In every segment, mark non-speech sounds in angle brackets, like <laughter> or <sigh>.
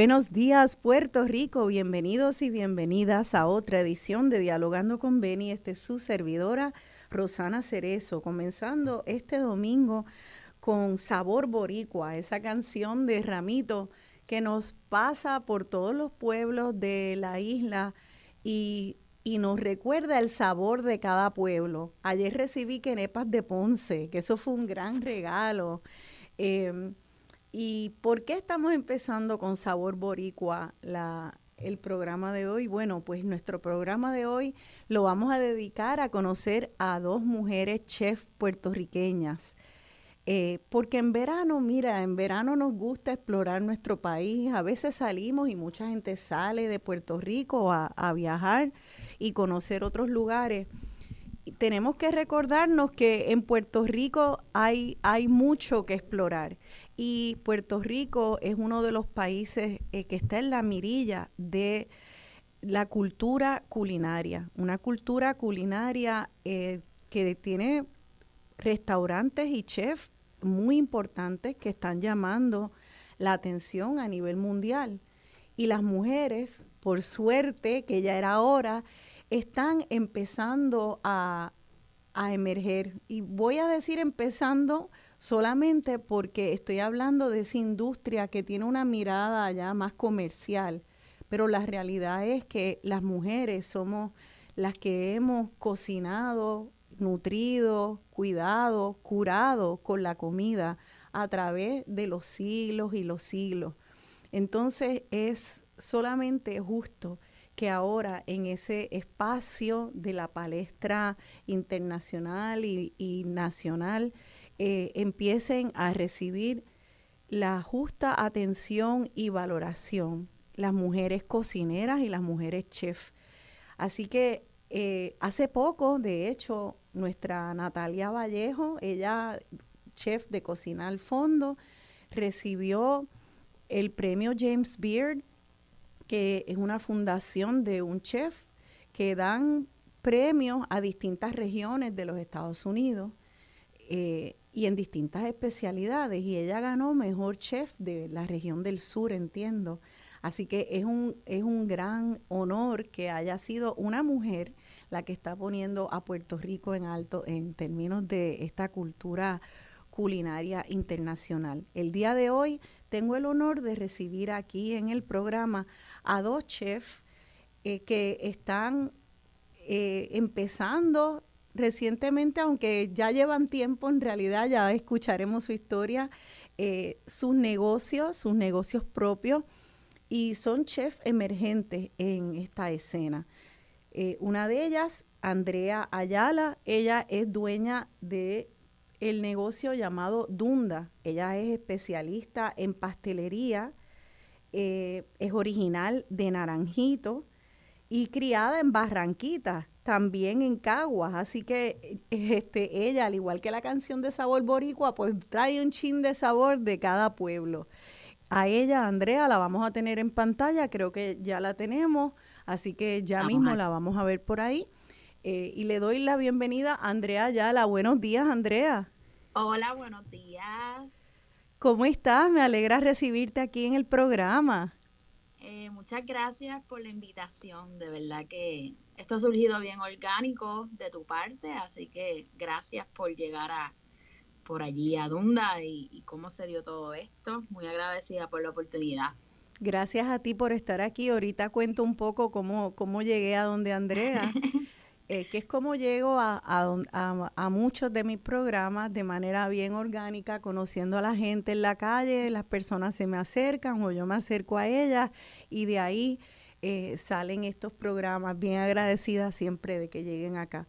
Buenos días, Puerto Rico. Bienvenidos y bienvenidas a otra edición de Dialogando con Beni. Este es su servidora, Rosana Cerezo, comenzando este domingo con Sabor Boricua, esa canción de Ramito que nos pasa por todos los pueblos de la isla y, nos recuerda el sabor de cada pueblo. Ayer recibí quenepas de Ponce, que eso fue un gran regalo. Em, ¿Y por qué estamos empezando con Sabor Boricua el programa de hoy? Bueno, pues nuestro programa de hoy lo vamos a dedicar a conocer a dos mujeres chef puertorriqueñas. Eh, porque en verano, mira, en verano nos gusta explorar nuestro país. A veces salimos y mucha gente sale de Puerto Rico a viajar y conocer otros lugares tenemos que recordarnos que en Puerto Rico hay, hay mucho que explorar y Puerto Rico es uno de los países eh, que está en la mirilla de la cultura culinaria, una cultura culinaria eh, que tiene restaurantes y chefs muy importantes que están llamando la atención a nivel mundial. Y las mujeres, por suerte, que ya era hora, están empezando a, a emerger. Y voy a decir empezando solamente porque estoy hablando de esa industria que tiene una mirada ya más comercial, pero la realidad es que las mujeres somos las que hemos cocinado, nutrido, cuidado, curado con la comida a través de los siglos y los siglos. Entonces es solamente justo que ahora en ese espacio de la palestra internacional y, nacional eh, empiecen a recibir la justa atención y valoración las mujeres cocineras y las mujeres chef. Así que eh, hace poco, de hecho, nuestra Natalia Vallejo, ella chef de Cocina al Fondo, recibió el premio James Beard, que es una fundación de un chef que dan premios a distintas regiones de los Estados Unidos. Eh, y en distintas especialidades. Y ella ganó mejor chef de la región del sur, entiendo. Así que es un, es un gran honor que haya sido una mujer la que está poniendo a Puerto Rico en alto en términos de esta cultura culinaria internacional. El día de hoy tengo el honor de recibir aquí en el programa a dos chefs eh, que están eh, empezando recientemente, aunque ya llevan tiempo, en realidad ya escucharemos su historia, eh, sus negocios, sus negocios propios, y son chefs emergentes en esta escena. una de ellas, Andrea Ayala, ella es dueña de el negocio llamado Dunda. Ella es especialista en pastelería, es original de Naranjito, y criada en Barranquita, también en Caguas, así que <laughs> este ella, al igual que la canción de Sabor Boricua, pues trae un chin de sabor de cada pueblo. A ella, Andrea, la vamos a tener en pantalla, creo que ya la tenemos, así que ya mismo la vamos a ver por ahí. Eh, y le doy la bienvenida a Andrea Ayala. Buenos días, Andrea. Hola, buenos días. ¿Cómo estás? Me alegra recibirte aquí en el programa. Eh, muchas gracias por la invitación. De verdad que esto ha surgido bien orgánico de tu parte, así que gracias por llegar a por allí a Dunda y, cómo se dio todo esto. Muy agradecida por la oportunidad. Gracias a ti por estar aquí. Ahorita cuento un poco cómo, cómo llegué a donde Andrea. <laughs> Eh, que es como llego a, a, muchos de mis programas de manera bien orgánica, conociendo a la gente en la calle, las personas se me acercan o yo me acerco a ellas y de ahí eh, salen estos programas, bien agradecida siempre de que lleguen acá.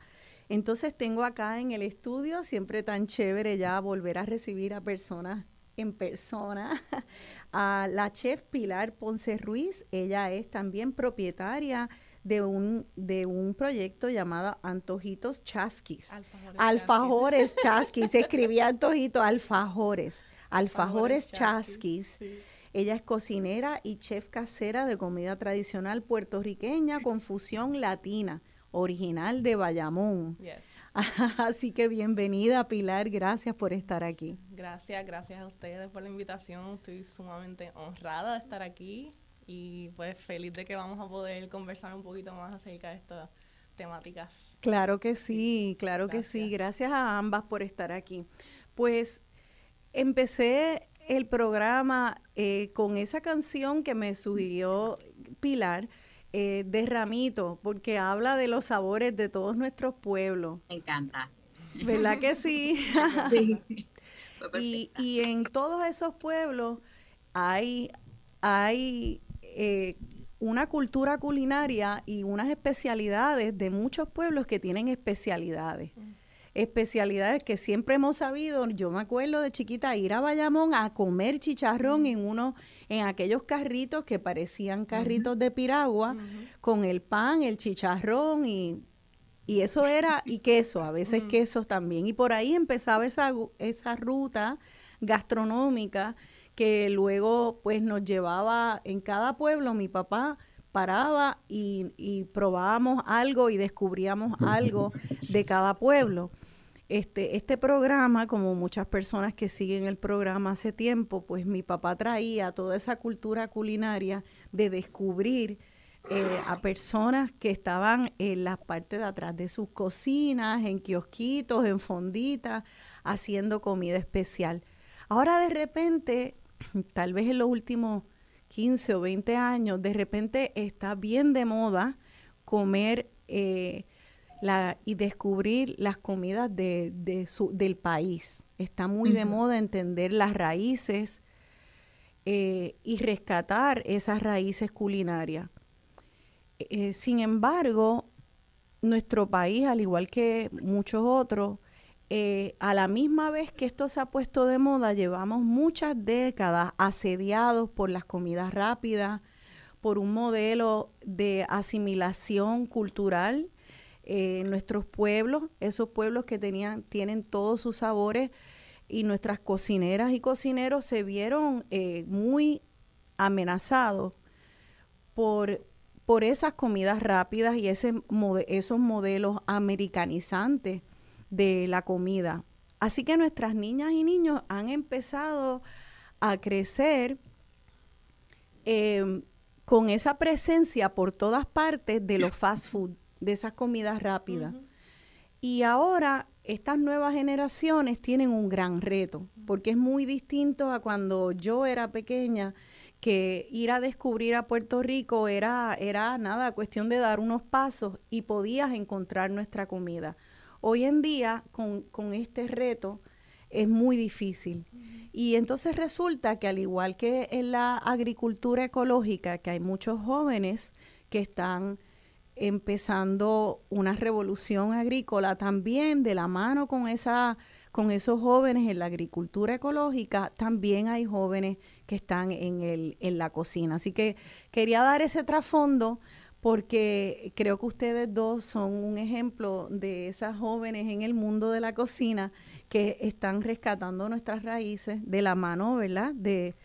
Entonces tengo acá en el estudio, siempre tan chévere ya volver a recibir a personas en persona, <laughs> a la chef Pilar Ponce Ruiz, ella es también propietaria de un, de un proyecto llamado Antojitos Chasquis. Alfajores, Chasquis. Se escribía Antojitos, Alfajores. Alfajores, Chasquis. Ella es cocinera y chef casera de comida tradicional puertorriqueña con fusión latina, original de Bayamón. <laughs> Así que bienvenida Pilar, gracias por estar aquí. Gracias, gracias a ustedes por la invitación. Estoy sumamente honrada de estar aquí y pues feliz de que vamos a poder conversar un poquito más acerca de estas temáticas. Claro que sí, claro que sí. Gracias a ambas por estar aquí. Pues empecé el programa eh, con esa canción que me sugirió Pilar. Eh, de Ramito, porque habla de los sabores de todos nuestros pueblos. Me encanta. ¿Verdad que sí? <laughs> sí. y, y en todos esos pueblos hay, hay eh, una cultura culinaria y unas especialidades de muchos pueblos que tienen especialidades. Especialidades que siempre hemos sabido, yo me acuerdo de chiquita ir a Bayamón a comer chicharrón en uno, en aquellos carritos que parecían carritos de piragua, con el pan, el chicharrón y, y eso era, y queso, a veces quesos también. Y por ahí empezaba esa, esa ruta gastronómica que luego pues nos llevaba en cada pueblo, mi papá paraba y, probábamos algo y descubríamos algo de cada pueblo. Este, este programa, como muchas personas que siguen el programa hace tiempo, pues mi papá traía toda esa cultura culinaria de descubrir eh, a personas que estaban en las partes de atrás de sus cocinas, en kiosquitos, en fonditas, haciendo comida especial. Ahora de repente tal vez en los últimos 15 o 20 años, de repente está bien de moda comer eh, la, y descubrir las comidas de, del país. Está muy de moda entender las raíces eh, y rescatar esas raíces culinarias. Eh, sin embargo, nuestro país, al igual que muchos otros, eh, a la misma vez que esto se ha puesto de moda, llevamos muchas décadas asediados por las comidas rápidas, por un modelo de asimilación cultural. En nuestros pueblos, esos pueblos que tenían, tienen todos sus sabores y nuestras cocineras y cocineros se vieron eh, muy amenazados por, por esas comidas rápidas y ese, esos modelos americanizantes de la comida. Así que nuestras niñas y niños han empezado a crecer em, con esa presencia por todas partes de los fast food, de esas comidas rápidas. Y ahora estas nuevas generaciones tienen un gran reto, porque es muy distinto a cuando yo era pequeña, que ir a descubrir a Puerto Rico era, era nada, cuestión de dar unos pasos y podías encontrar nuestra comida. Hoy en día, con, con este reto, es muy difícil. Y entonces resulta que al igual que en la agricultura ecológica, que hay muchos jóvenes que están empezando una revolución agrícola también de la mano con esa con esos jóvenes en la agricultura ecológica, también hay jóvenes que están en, el, en la cocina. Así que quería dar ese trasfondo porque creo que ustedes dos son un ejemplo de esas jóvenes en el mundo de la cocina que están rescatando nuestras raíces de la mano, ¿verdad? De,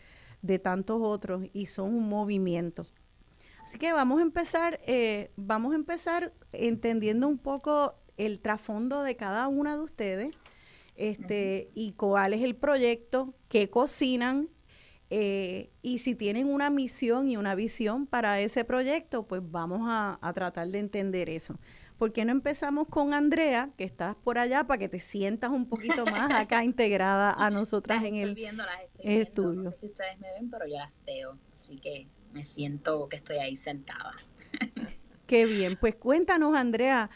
de tantos otros y son un movimiento. Así que vamos a empezar, eh, vamos a empezar entendiendo un poco el trasfondo de cada una de ustedes, este, y cuál es el proyecto, qué cocinan, eh, y si tienen una misión y una visión para ese proyecto, pues vamos a, tratar de entender eso. ¿Por qué no empezamos con Andrea, que estás por allá, para que te sientas un poquito más acá <laughs> integrada a nosotras en el estudio? No sé si ustedes me ven, pero yo las veo, así que me siento que estoy ahí sentada. <laughs> Qué bien, pues cuéntanos Andrea,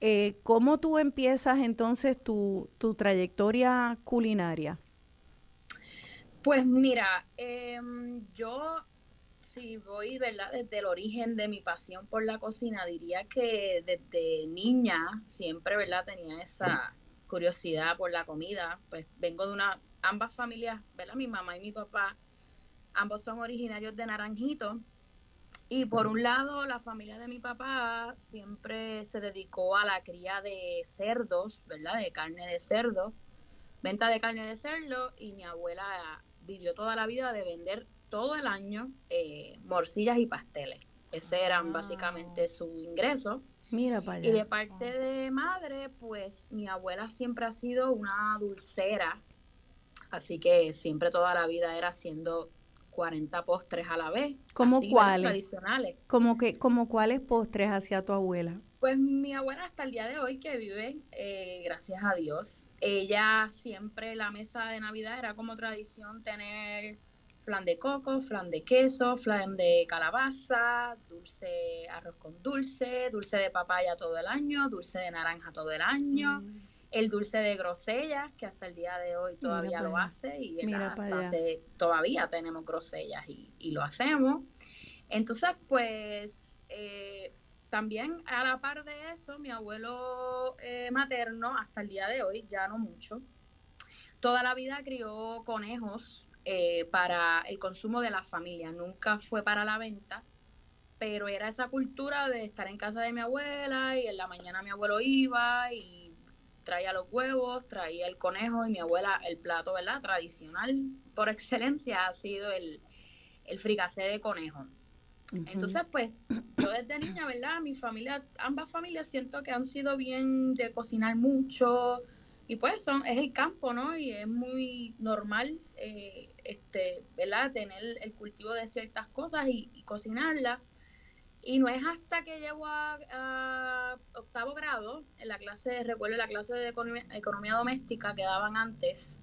eh, ¿cómo tú empiezas entonces tu, trayectoria culinaria? Pues mira, em, yo si voy, ¿verdad? Desde el origen de mi pasión por la cocina, diría que desde niña siempre, ¿verdad? Tenía esa curiosidad por la comida. Pues vengo de una, ambas familias, ¿verdad? Mi mamá y mi papá Ambos son originarios de Naranjito. Y por un lado, la familia de mi papá siempre se dedicó a la cría de cerdos, ¿verdad? De carne de cerdo, venta de carne de cerdo. Y mi abuela vivió toda la vida de vender todo el año eh, morcillas y pasteles. Ese eran básicamente su ingreso. Mira para Y de parte de madre, pues mi abuela siempre ha sido una dulcera. Así que siempre toda la vida era haciendo 40 postres a la vez. ¿Como cuáles? Tradicionales. ¿Como, que, como cuáles postres hacía tu abuela? Pues mi abuela hasta el día de hoy que vive, eh, gracias a Dios, ella siempre la mesa de Navidad era como tradición tener flan de coco, flan de queso, flan de calabaza, dulce, arroz con dulce, dulce de papaya todo el año, dulce de naranja todo el año. Mm el dulce de grosellas, que hasta el día de hoy todavía lo hace, y hasta hace, todavía tenemos grosellas y, lo hacemos. Entonces, pues, eh, también a la par de eso, mi abuelo eh, materno, hasta el día de hoy, ya no mucho, toda la vida crió conejos eh, para el consumo de la familia, nunca fue para la venta, pero era esa cultura de estar en casa de mi abuela y en la mañana mi abuelo iba y traía los huevos, traía el conejo y mi abuela el plato, ¿verdad? Tradicional por excelencia ha sido el, el fricasé de conejo. Entonces, pues, yo desde niña, ¿verdad? Mi familia, ambas familias siento que han sido bien de cocinar mucho y pues son, es el campo, ¿no? Y es muy normal, eh, este, ¿verdad? Tener el cultivo de ciertas cosas y, y cocinarlas. Y no es hasta que llego a, octavo grado, en la clase, recuerdo la clase de economía, doméstica que daban antes,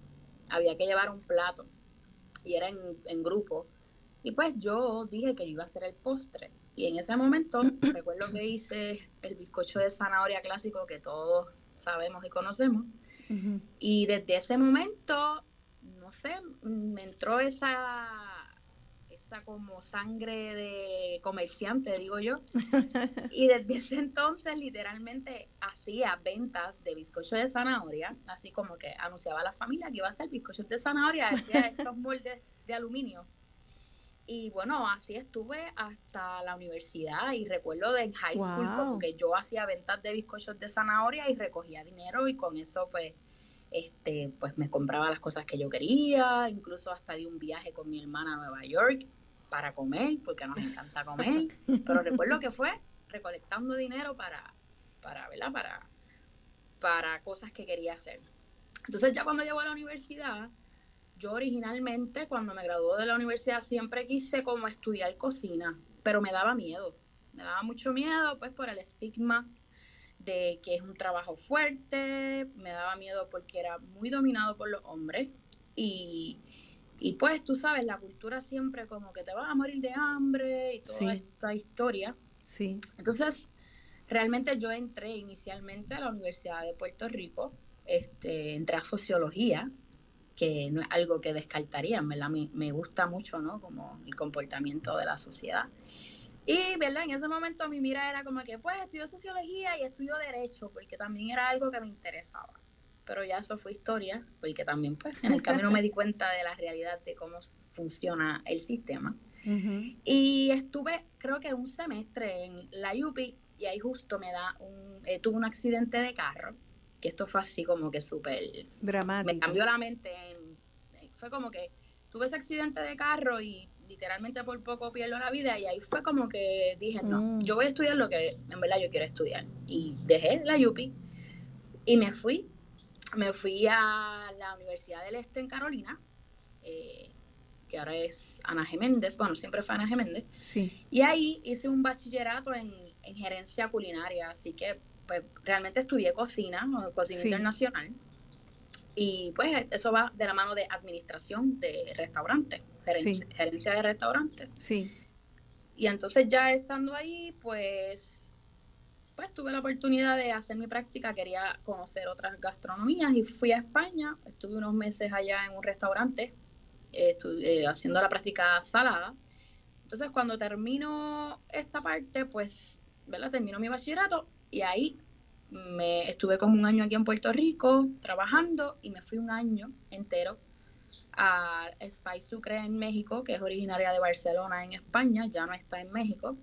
había que llevar un plato y era en, grupo. Y pues yo dije que yo iba a hacer el postre. Y en ese momento <clears throat> recuerdo que hice el bizcocho de zanahoria clásico que todos sabemos y conocemos. Y desde ese momento, no sé, me entró esa como sangre de comerciante, digo yo. <laughs> y desde ese entonces literalmente hacía ventas de bizcocho de zanahoria, así como que anunciaba a la familia que iba a hacer bizcocho de zanahoria, hacía <laughs> estos moldes de aluminio. Y bueno, así estuve hasta la universidad y recuerdo de high school como que yo hacía ventas de bizcochos de zanahoria y recogía dinero y con eso pues este, pues me compraba las cosas que yo quería, incluso hasta di un viaje con mi hermana a Nueva York para comer, porque nos encanta comer, <laughs> pero recuerdo que fue recolectando dinero para, para, ¿verdad? Para, para cosas que quería hacer. Entonces ya cuando llego a la universidad, yo originalmente cuando me gradué de la universidad siempre quise como estudiar cocina, pero me daba miedo. Me daba mucho miedo pues por el estigma de que es un trabajo fuerte, me daba miedo porque era muy dominado por los hombres y, pues tú sabes, la cultura siempre como que te vas a morir de hambre y toda esta historia. Sí. Entonces, realmente yo entré inicialmente a la Universidad de Puerto Rico, este, entré a sociología, que no es algo que descartaría, ¿verdad? Me, me gusta mucho, ¿no? Como el comportamiento de la sociedad. Y, ¿verdad? En ese momento mi mira era como que, pues, estudio sociología y estudio derecho, porque también era algo que me interesaba. Pero ya eso fue historia, porque también, pues, en el camino me di <laughs> cuenta de la realidad de cómo funciona el sistema. Y estuve, creo que un semestre en la UPI, y ahí justo me da un, eh, tuve un accidente de carro, que esto fue así como que súper... Dramático. Me cambió la mente. fue como que tuve ese accidente de carro y literalmente por poco pierdo la vida y ahí fue como que dije, no, mm. yo voy a estudiar lo que en verdad yo quiero estudiar. Y dejé la UPI y me fui, me fui a la Universidad del Este en Carolina, eh, que ahora es Ana Geméndez, bueno, siempre fue Ana Geméndez. Sí. Y ahí hice un bachillerato en, gerencia culinaria, así que pues realmente estudié cocina, cocina internacional. Y pues eso va de la mano de administración de restaurantes gerencia, de restaurantes. Sí. Y entonces ya estando ahí, pues, pues tuve la oportunidad de hacer mi práctica, quería conocer otras gastronomías y fui a España, estuve unos meses allá en un restaurante eh, haciendo la práctica salada. Entonces cuando termino esta parte, pues, ¿verdad? Termino mi bachillerato y ahí me estuve como un año aquí en Puerto Rico trabajando y me fui un año entero a Spice Sucre en México, que es originaria de Barcelona en España, ya no está en México,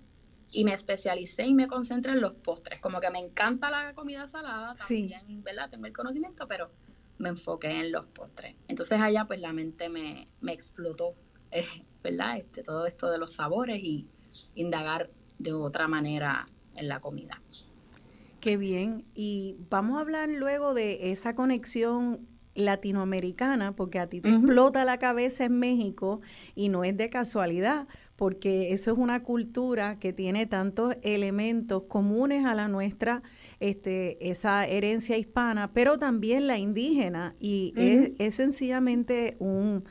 y me especialicé y me concentré en los postres. Como que me encanta la comida salada, también, ¿verdad? Tengo el conocimiento, pero me enfoqué en los postres. Entonces allá pues la mente me, me explotó, eh, ¿verdad? Este, todo esto de los sabores y indagar de otra manera en la comida. Qué bien. Y vamos a hablar luego de esa conexión latinoamericana, porque a ti te explota la cabeza en México y no es de casualidad, porque eso es una cultura que tiene tantos elementos comunes a la nuestra, este, esa herencia hispana, pero también la indígena, y es, sencillamente un,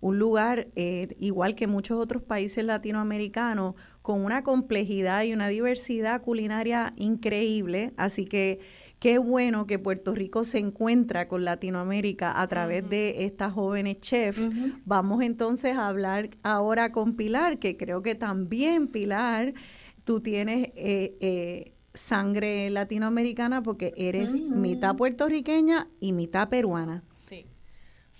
un lugar, eh, igual que muchos otros países latinoamericanos, con una complejidad y una diversidad culinaria increíble, así que Qué bueno que Puerto Rico se encuentra con Latinoamérica a través de estas jóvenes chefs. Vamos entonces a hablar ahora con Pilar, que creo que también Pilar, tú tienes eh, eh, sangre latinoamericana porque eres mitad puertorriqueña y mitad peruana.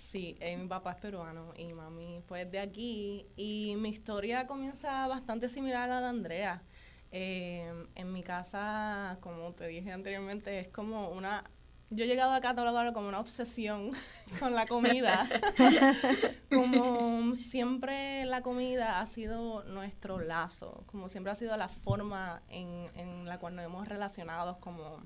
Sí. Eh, mi papá es peruano y mami fue de aquí y mi historia comienza bastante similar a la de Andrea. Eh, en mi casa, como te dije anteriormente, es como una... Yo he llegado acá a catalogarlo como una obsesión <laughs> con la comida. <laughs> como siempre la comida ha sido nuestro lazo, como siempre ha sido la forma en, en la cual nos hemos relacionado como,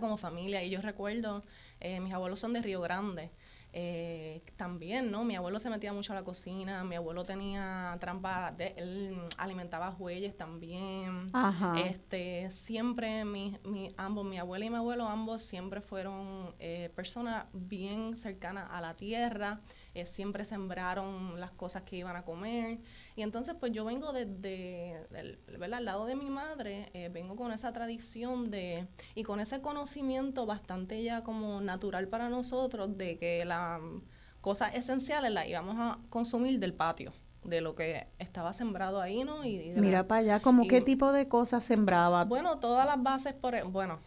como familia. Y yo recuerdo, eh, mis abuelos son de Río Grande. Eh, también, ¿no? Mi abuelo se metía mucho a la cocina, mi abuelo tenía trampa, de, él alimentaba jueyes también. Este, siempre mi, mi, ambos, mi abuela y mi abuelo, ambos siempre fueron eh, personas bien cercanas a la tierra. Eh, siempre sembraron las cosas que iban a comer. Y entonces, pues yo vengo desde, ¿verdad? Al lado de mi madre, eh, vengo con esa tradición de, y con ese conocimiento bastante ya como natural para nosotros de que las cosas esenciales las íbamos a consumir del patio de lo que estaba sembrado ahí, ¿no? Y, Mira para allá, como qué tipo de cosas sembraba. Bueno, todas las bases, por, e, bueno,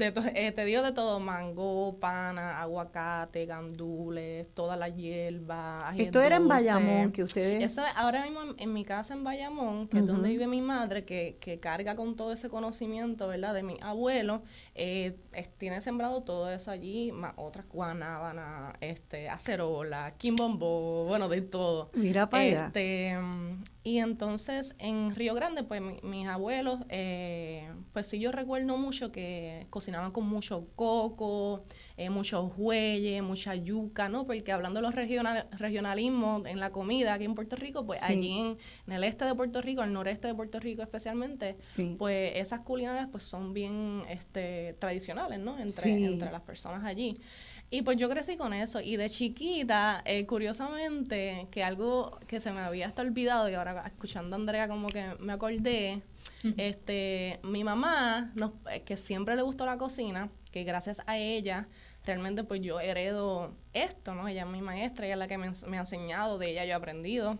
de eh, te digo de todo, mango, pana, aguacate, gandules, toda la hierba. Esto era en Bayamón, que ustedes... Eso ahora mismo en, mi casa en Bayamón, que es donde vive mi madre, que, que carga con todo ese conocimiento, ¿verdad? De mi abuelo, eh, tiene sembrado todo eso allí, más otras guanábanas, este, acerola, quimbombo, bueno, de todo. Mira para este, mm, y entonces en Río Grande, pues mis abuelos, eh, pues sí yo recuerdo mucho que cocinaban con mucho coco, eh, muchos huelles, mucha yuca, ¿no? Porque hablando de los regional, regionalismos en la comida aquí en Puerto Rico, pues allí en, el este de Puerto Rico, al noreste de Puerto Rico especialmente, pues esas culinarias pues son bien este, tradicionales, ¿no? Entre, entre las personas allí. Y pues yo crecí con eso. Y de chiquita, eh, curiosamente, que algo que se me había hasta olvidado y ahora escuchando a Andrea como que me acordé, este, mi mamá, eh, que siempre le gustó la cocina, que gracias a ella realmente pues yo heredo esto, ¿no? Ella es mi maestra, ella es la que me, ha enseñado, de ella yo he aprendido.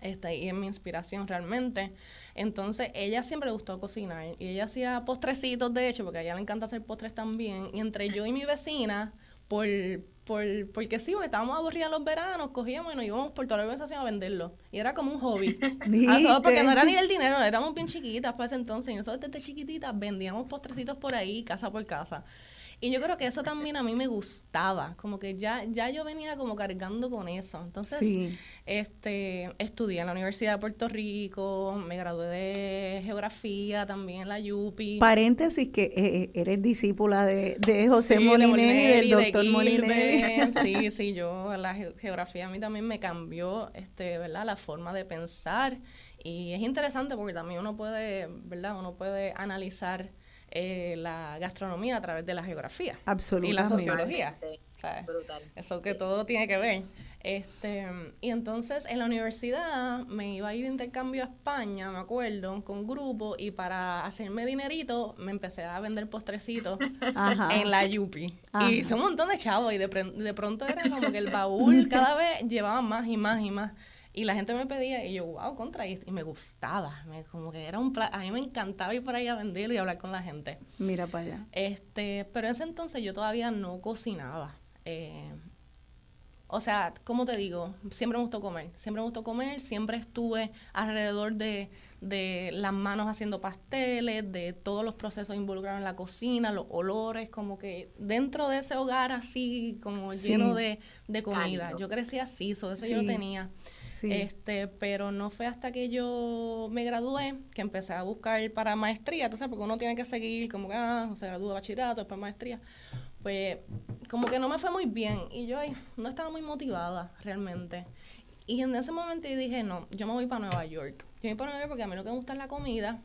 Este, y es mi inspiración realmente. Entonces, ella siempre le gustó cocinar y ella hacía postrecitos, de hecho, porque a ella le encanta hacer postres también. Y entre yo y mi vecina, por, por, porque sí, porque estábamos aburridos los veranos, cogíamos y nos íbamos por toda la organización a venderlo. Y era como un hobby. <laughs> porque no era ni el dinero, éramos bien chiquitas para ese entonces. Y nosotros desde chiquititas vendíamos postrecitos por ahí, casa por casa. Y yo creo que eso también a mí me gustaba, como que ya, ya yo venía como cargando con eso. Entonces, este, estudié en la Universidad de Puerto Rico, me gradué de geografía también en la UPI. Paréntesis que eh, eh, eres discípula de, de José sí, Molinelli, del doctor Molinelli. <laughs> Sí, sí, yo la geografía a mí también me cambió, este, ¿verdad? La forma de pensar y es interesante porque también uno puede, ¿verdad? Uno puede analizar eh, la gastronomía a través de la geografía. Absolutamente. Y la sociología. Brutal. Eso que todo tiene que ver. Este, y entonces en la universidad me iba a ir de intercambio a España, me acuerdo, con grupo, y para hacerme dinerito me empecé a vender postrecitos <laughs> en la Yupi. Y hice un montón de chavos y de, de pronto era como que el baúl cada vez llevaba más y más y más. Y la gente me pedía y yo, wow, contra, y, me gustaba, me, como que era un a mí me encantaba ir por ahí a venderlo y hablar con la gente. Mira para allá. Este, pero en ese entonces yo todavía no cocinaba. Eh, o sea, como te digo, siempre me gustó comer, siempre me gustó comer, siempre estuve alrededor de, de las manos haciendo pasteles, de todos los procesos involucrados en la cocina, los olores, como que dentro de ese hogar así, como lleno de, comida. Yo crecí así, eso yo lo tenía. Este, pero no fue hasta que yo me gradué que empecé a buscar para maestría, sabes, porque uno tiene que seguir como que, ah, se gradúa de bachillerato, después maestría. Pues como que no me fue muy bien y yo ay, no estaba muy motivada realmente. Y en ese momento yo dije, no, yo me voy para Nueva York. Yo me voy para Nueva York porque a mí lo que me gusta es la comida.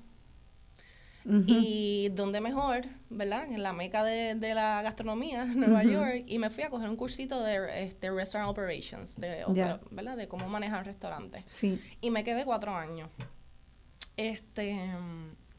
Y donde mejor, ¿verdad? En la meca de, la gastronomía, <laughs> Nueva York. Y me fui a coger un cursito de este, Restaurant Operations, de, ¿verdad? De cómo manejar restaurantes. Sí. Y me quedé cuatro años. Este,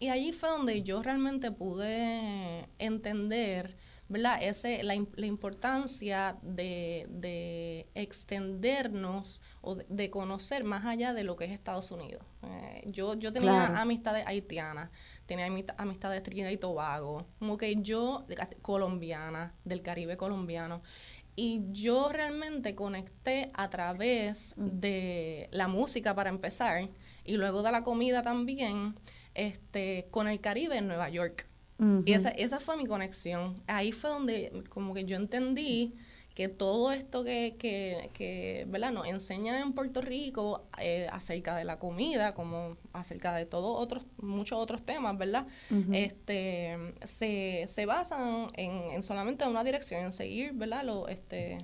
y allí fue donde yo realmente pude entender ¿verdad? Ese, la, la importancia de, de, extendernos o de, conocer más allá de lo que es Estados Unidos. Eh, yo, yo tenía amistades haitianas, tenía amistades de Trinidad y Tobago, como que yo, colombiana, del Caribe colombiano, y yo realmente conecté a través mm. de la música para empezar, y luego de la comida también, este, con el Caribe en Nueva York. Y esa, esa fue mi conexión. Ahí fue donde como que yo entendí que todo esto que, que, que ¿verdad? nos enseña en Puerto Rico eh, acerca de la comida, como acerca de todos otros, muchos otros temas, ¿verdad? este, se, se basan en, en, solamente una dirección, en seguir, ¿verdad? Lo, este,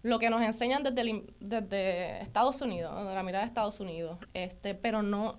lo que nos enseñan desde, desde Estados Unidos, de la mirada de Estados Unidos, este, pero no,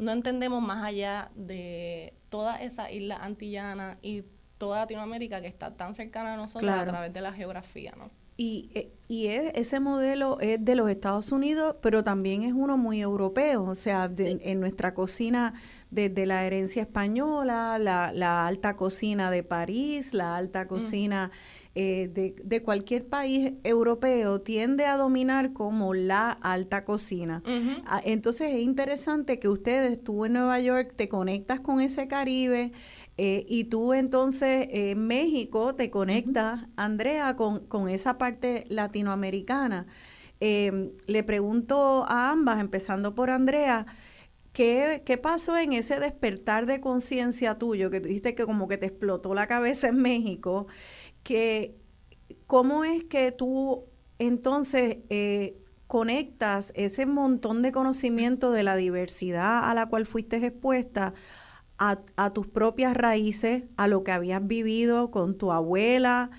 no entendemos más allá de toda esa isla antillana y toda Latinoamérica que está tan cercana a nosotros a través de la geografía, ¿no? Y, eh, y ese modelo es de los Estados Unidos, pero también es uno muy europeo, o sea, en nuestra cocina desde la herencia española, la, la alta cocina de París, la alta cocina eh, de, de, cualquier país europeo tiende a dominar como la alta cocina. Ah, entonces es interesante que ustedes, tú en Nueva York, te conectas con ese Caribe eh, y tú entonces en México te conectas, Andrea, con, con, esa parte latinoamericana. Em, le pregunto a ambas, empezando por Andrea, ¿Qué, ¿Qué, pasó en ese despertar de conciencia tuyo que dijiste que como que te explotó la cabeza en México? Que cómo es que tú entonces eh, conectas ese montón de conocimiento de la diversidad a la cual fuiste expuesta a, tus propias raíces, a lo que habías vivido con tu abuela,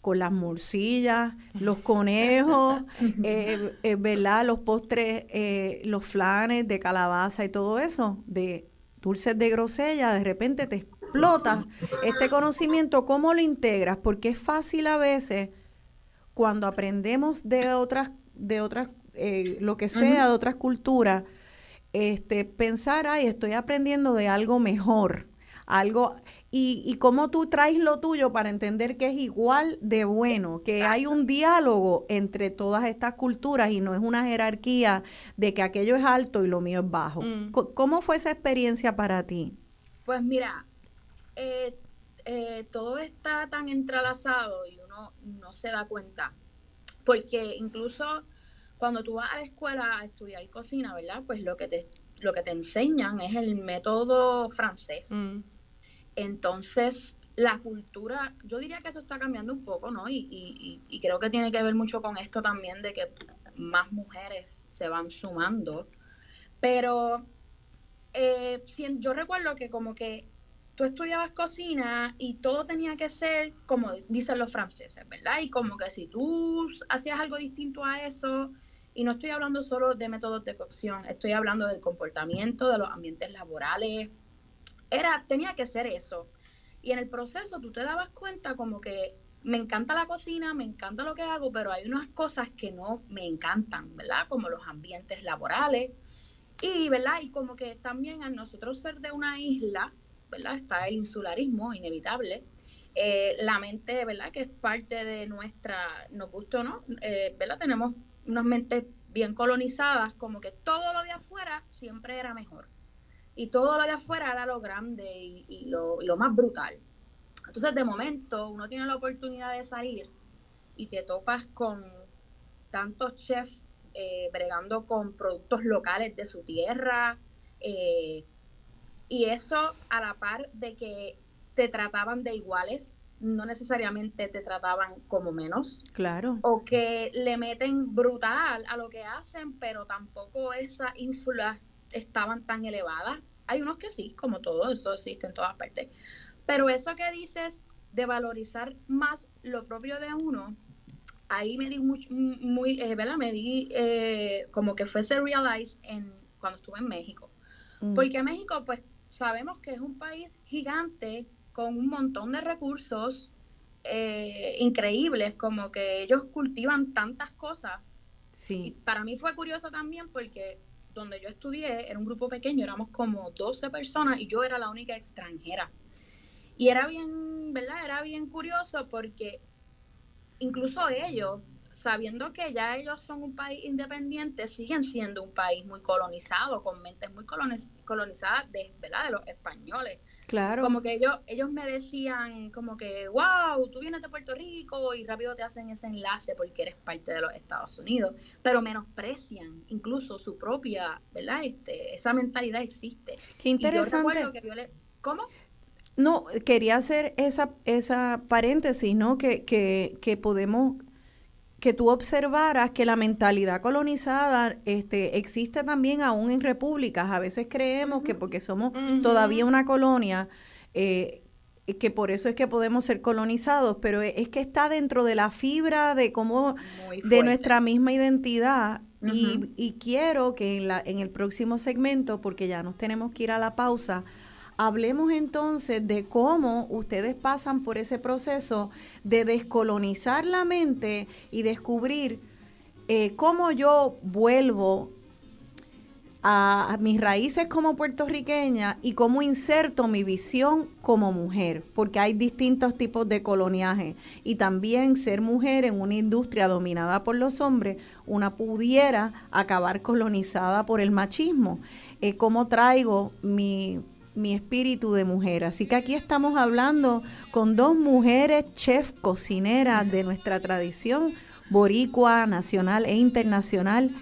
con las morcillas, los conejos, <laughs> eh, eh, ¿verdad? Los postres, eh, los flanes de calabaza y todo eso, de dulces de grosella, de repente te explota este conocimiento, ¿cómo lo integras? Porque es fácil a veces cuando aprendemos de otras, de otras, lo que sea, de otras culturas, este, pensar, ay, estoy aprendiendo de algo mejor, algo, y, y cómo tú traes lo tuyo para entender que es igual de bueno, que hay un diálogo entre todas estas culturas y no es una jerarquía de que aquello es alto y lo mío es bajo. Mm. ¿Cómo fue esa experiencia para ti? Pues mira, eh, eh, todo está tan entrelazado y uno no se da cuenta, porque incluso cuando tú vas a la escuela a estudiar cocina, ¿verdad? Pues lo que te, lo que te enseñan es el método francés. Mm. Entonces, la cultura, yo diría que eso está cambiando un poco, ¿no? Y, y, creo que tiene que ver mucho con esto también de que más mujeres se van sumando. Pero eh, yo recuerdo que como que tú estudiabas cocina y todo tenía que ser como dicen los franceses, ¿verdad? Y como que si tú hacías algo distinto a eso, y no estoy hablando solo de métodos de cocción, estoy hablando del comportamiento, de los ambientes laborales. Era, tenía que ser eso. Y en el proceso tú te dabas cuenta como que me encanta la cocina, me encanta lo que hago, pero hay unas cosas que no me encantan, ¿verdad? Como los ambientes laborales. Y, ¿verdad? Y como que también a nosotros ser de una isla, ¿verdad? Está el insularismo inevitable. Eh, la mente, ¿verdad? Que es parte de nuestra, nos gusta no, eh, ¿verdad? Tenemos unas mentes bien colonizadas, como que todo lo de afuera siempre era mejor. Y todo lo de afuera era lo grande y, lo, más brutal. Entonces, de momento, uno tiene la oportunidad de salir y te topas con tantos chefs eh, bregando con productos locales de su tierra. Eh, y eso a la par de que te trataban de iguales, no necesariamente te trataban como menos. Claro. O que le meten brutal a lo que hacen, pero tampoco esas ínfulas estaban tan elevadas. Hay unos que sí, como todo, eso existe en todas partes. Pero eso que dices de valorizar más lo propio de uno, ahí me di muy, muy eh, ¿verdad? Me di eh, como que fuese realize en, cuando estuve en México. Mm. Porque México, pues sabemos que es un país gigante con un montón de recursos eh, increíbles, como que ellos cultivan tantas cosas. Sí. para mí fue curioso también porque donde yo estudié era un grupo pequeño, éramos como 12 personas y yo era la única extranjera. Y era bien, ¿verdad? Era bien curioso porque incluso ellos, sabiendo que ya ellos son un país independiente, siguen siendo un país muy colonizado, con mentes muy colonizadas de, ¿verdad? de los españoles. Claro. Como que ellos, ellos me decían como que, wow, tú vienes de Puerto Rico y rápido te hacen ese enlace porque eres parte de los Estados Unidos, pero menosprecian incluso su propia, ¿verdad? Este, esa mentalidad existe. Qué interesante. ¿Cómo? No, quería hacer esa, esa paréntesis, ¿no? Que, que, que podemos que tú observaras que la mentalidad colonizada este, existe también aún en repúblicas. A veces creemos que porque somos todavía una colonia, eh, que por eso es que podemos ser colonizados, pero es que está dentro de la fibra de cómo, de nuestra misma identidad. y, y, quiero que en, la, en el próximo segmento, porque ya nos tenemos que ir a la pausa, Hablemos entonces de cómo ustedes pasan por ese proceso de descolonizar la mente y descubrir eh, cómo yo vuelvo a, mis raíces como puertorriqueña y cómo inserto mi visión como mujer, porque hay distintos tipos de coloniaje y también ser mujer en una industria dominada por los hombres, una pudiera acabar colonizada por el machismo. Eh, ¿Cómo traigo mi mi espíritu de mujer. Así que aquí estamos hablando con dos mujeres chef cocineras de nuestra tradición boricua, nacional e internacional.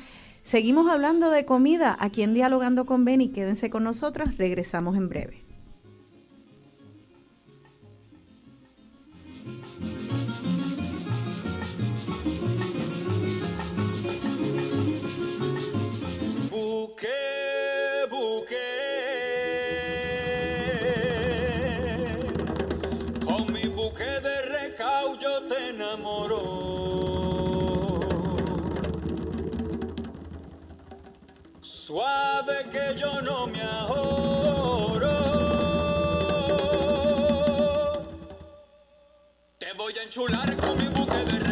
Seguimos hablando de comida aquí en Dialogando con Beni. Quédense con nosotras, regresamos en breve. Buque, buque. Yo te enamoró. Suave que yo no me ahorro. Te voy a enchular con mi buque verde.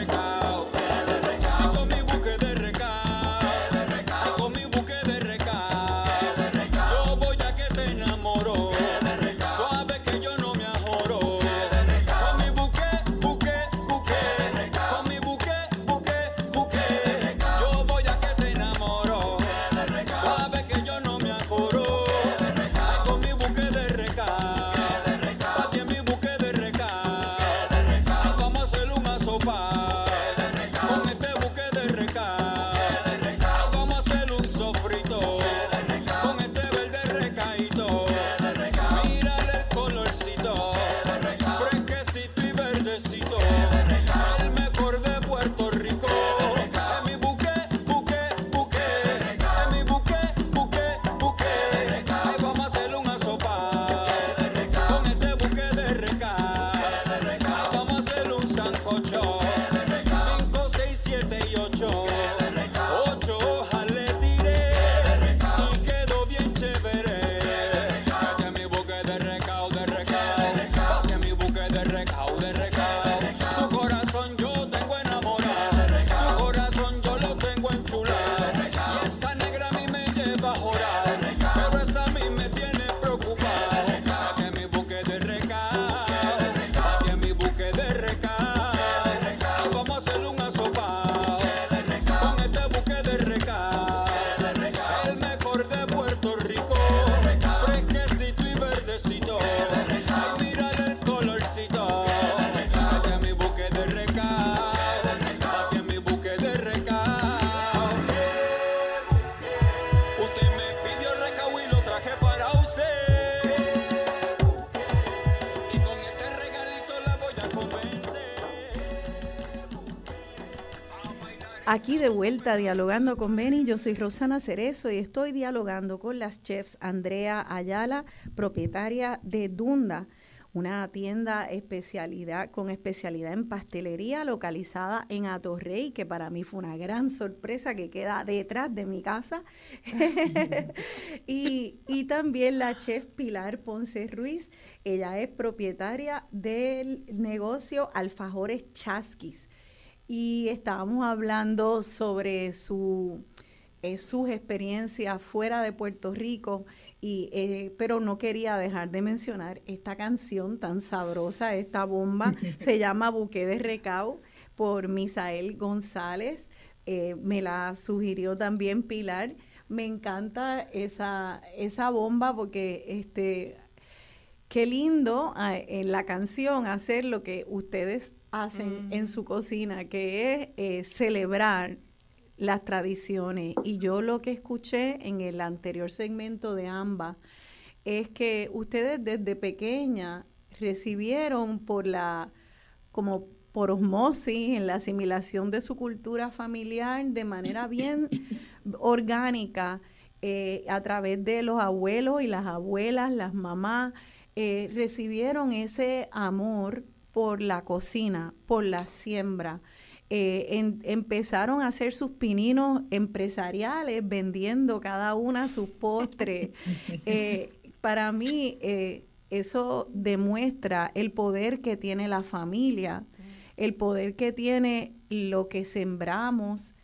Vuelta dialogando con Beni, yo soy Rosana Cerezo y estoy dialogando con las chefs Andrea Ayala, propietaria de Dunda, una tienda especialidad con especialidad en pastelería localizada en Atorrey, que para mí fue una gran sorpresa que queda detrás de mi casa. <laughs> y, y también la chef Pilar Ponce Ruiz, ella es propietaria del negocio Alfajores Chasquis y estábamos hablando sobre su, eh, sus experiencias fuera de Puerto Rico, y, eh, pero no quería dejar de mencionar esta canción tan sabrosa, esta bomba, <laughs> se llama Buque de Recao por Misael González, eh, me la sugirió también Pilar, me encanta esa, esa bomba porque este, qué lindo ah, en la canción hacer lo que ustedes hacen en su cocina, que es eh, celebrar las tradiciones. Y yo lo que escuché en el anterior segmento de AMBA es que ustedes desde pequeña recibieron por la, como por osmosis, en la asimilación de su cultura familiar de manera bien <coughs> orgánica, eh, a través de los abuelos y las abuelas, las mamás, eh, recibieron ese amor por la cocina, por la siembra. Eh, en- empezaron a hacer sus pininos empresariales vendiendo cada una sus postres. <laughs> Eh, para mí eh, eso demuestra el poder que tiene la familia, el poder que tiene lo que sembramos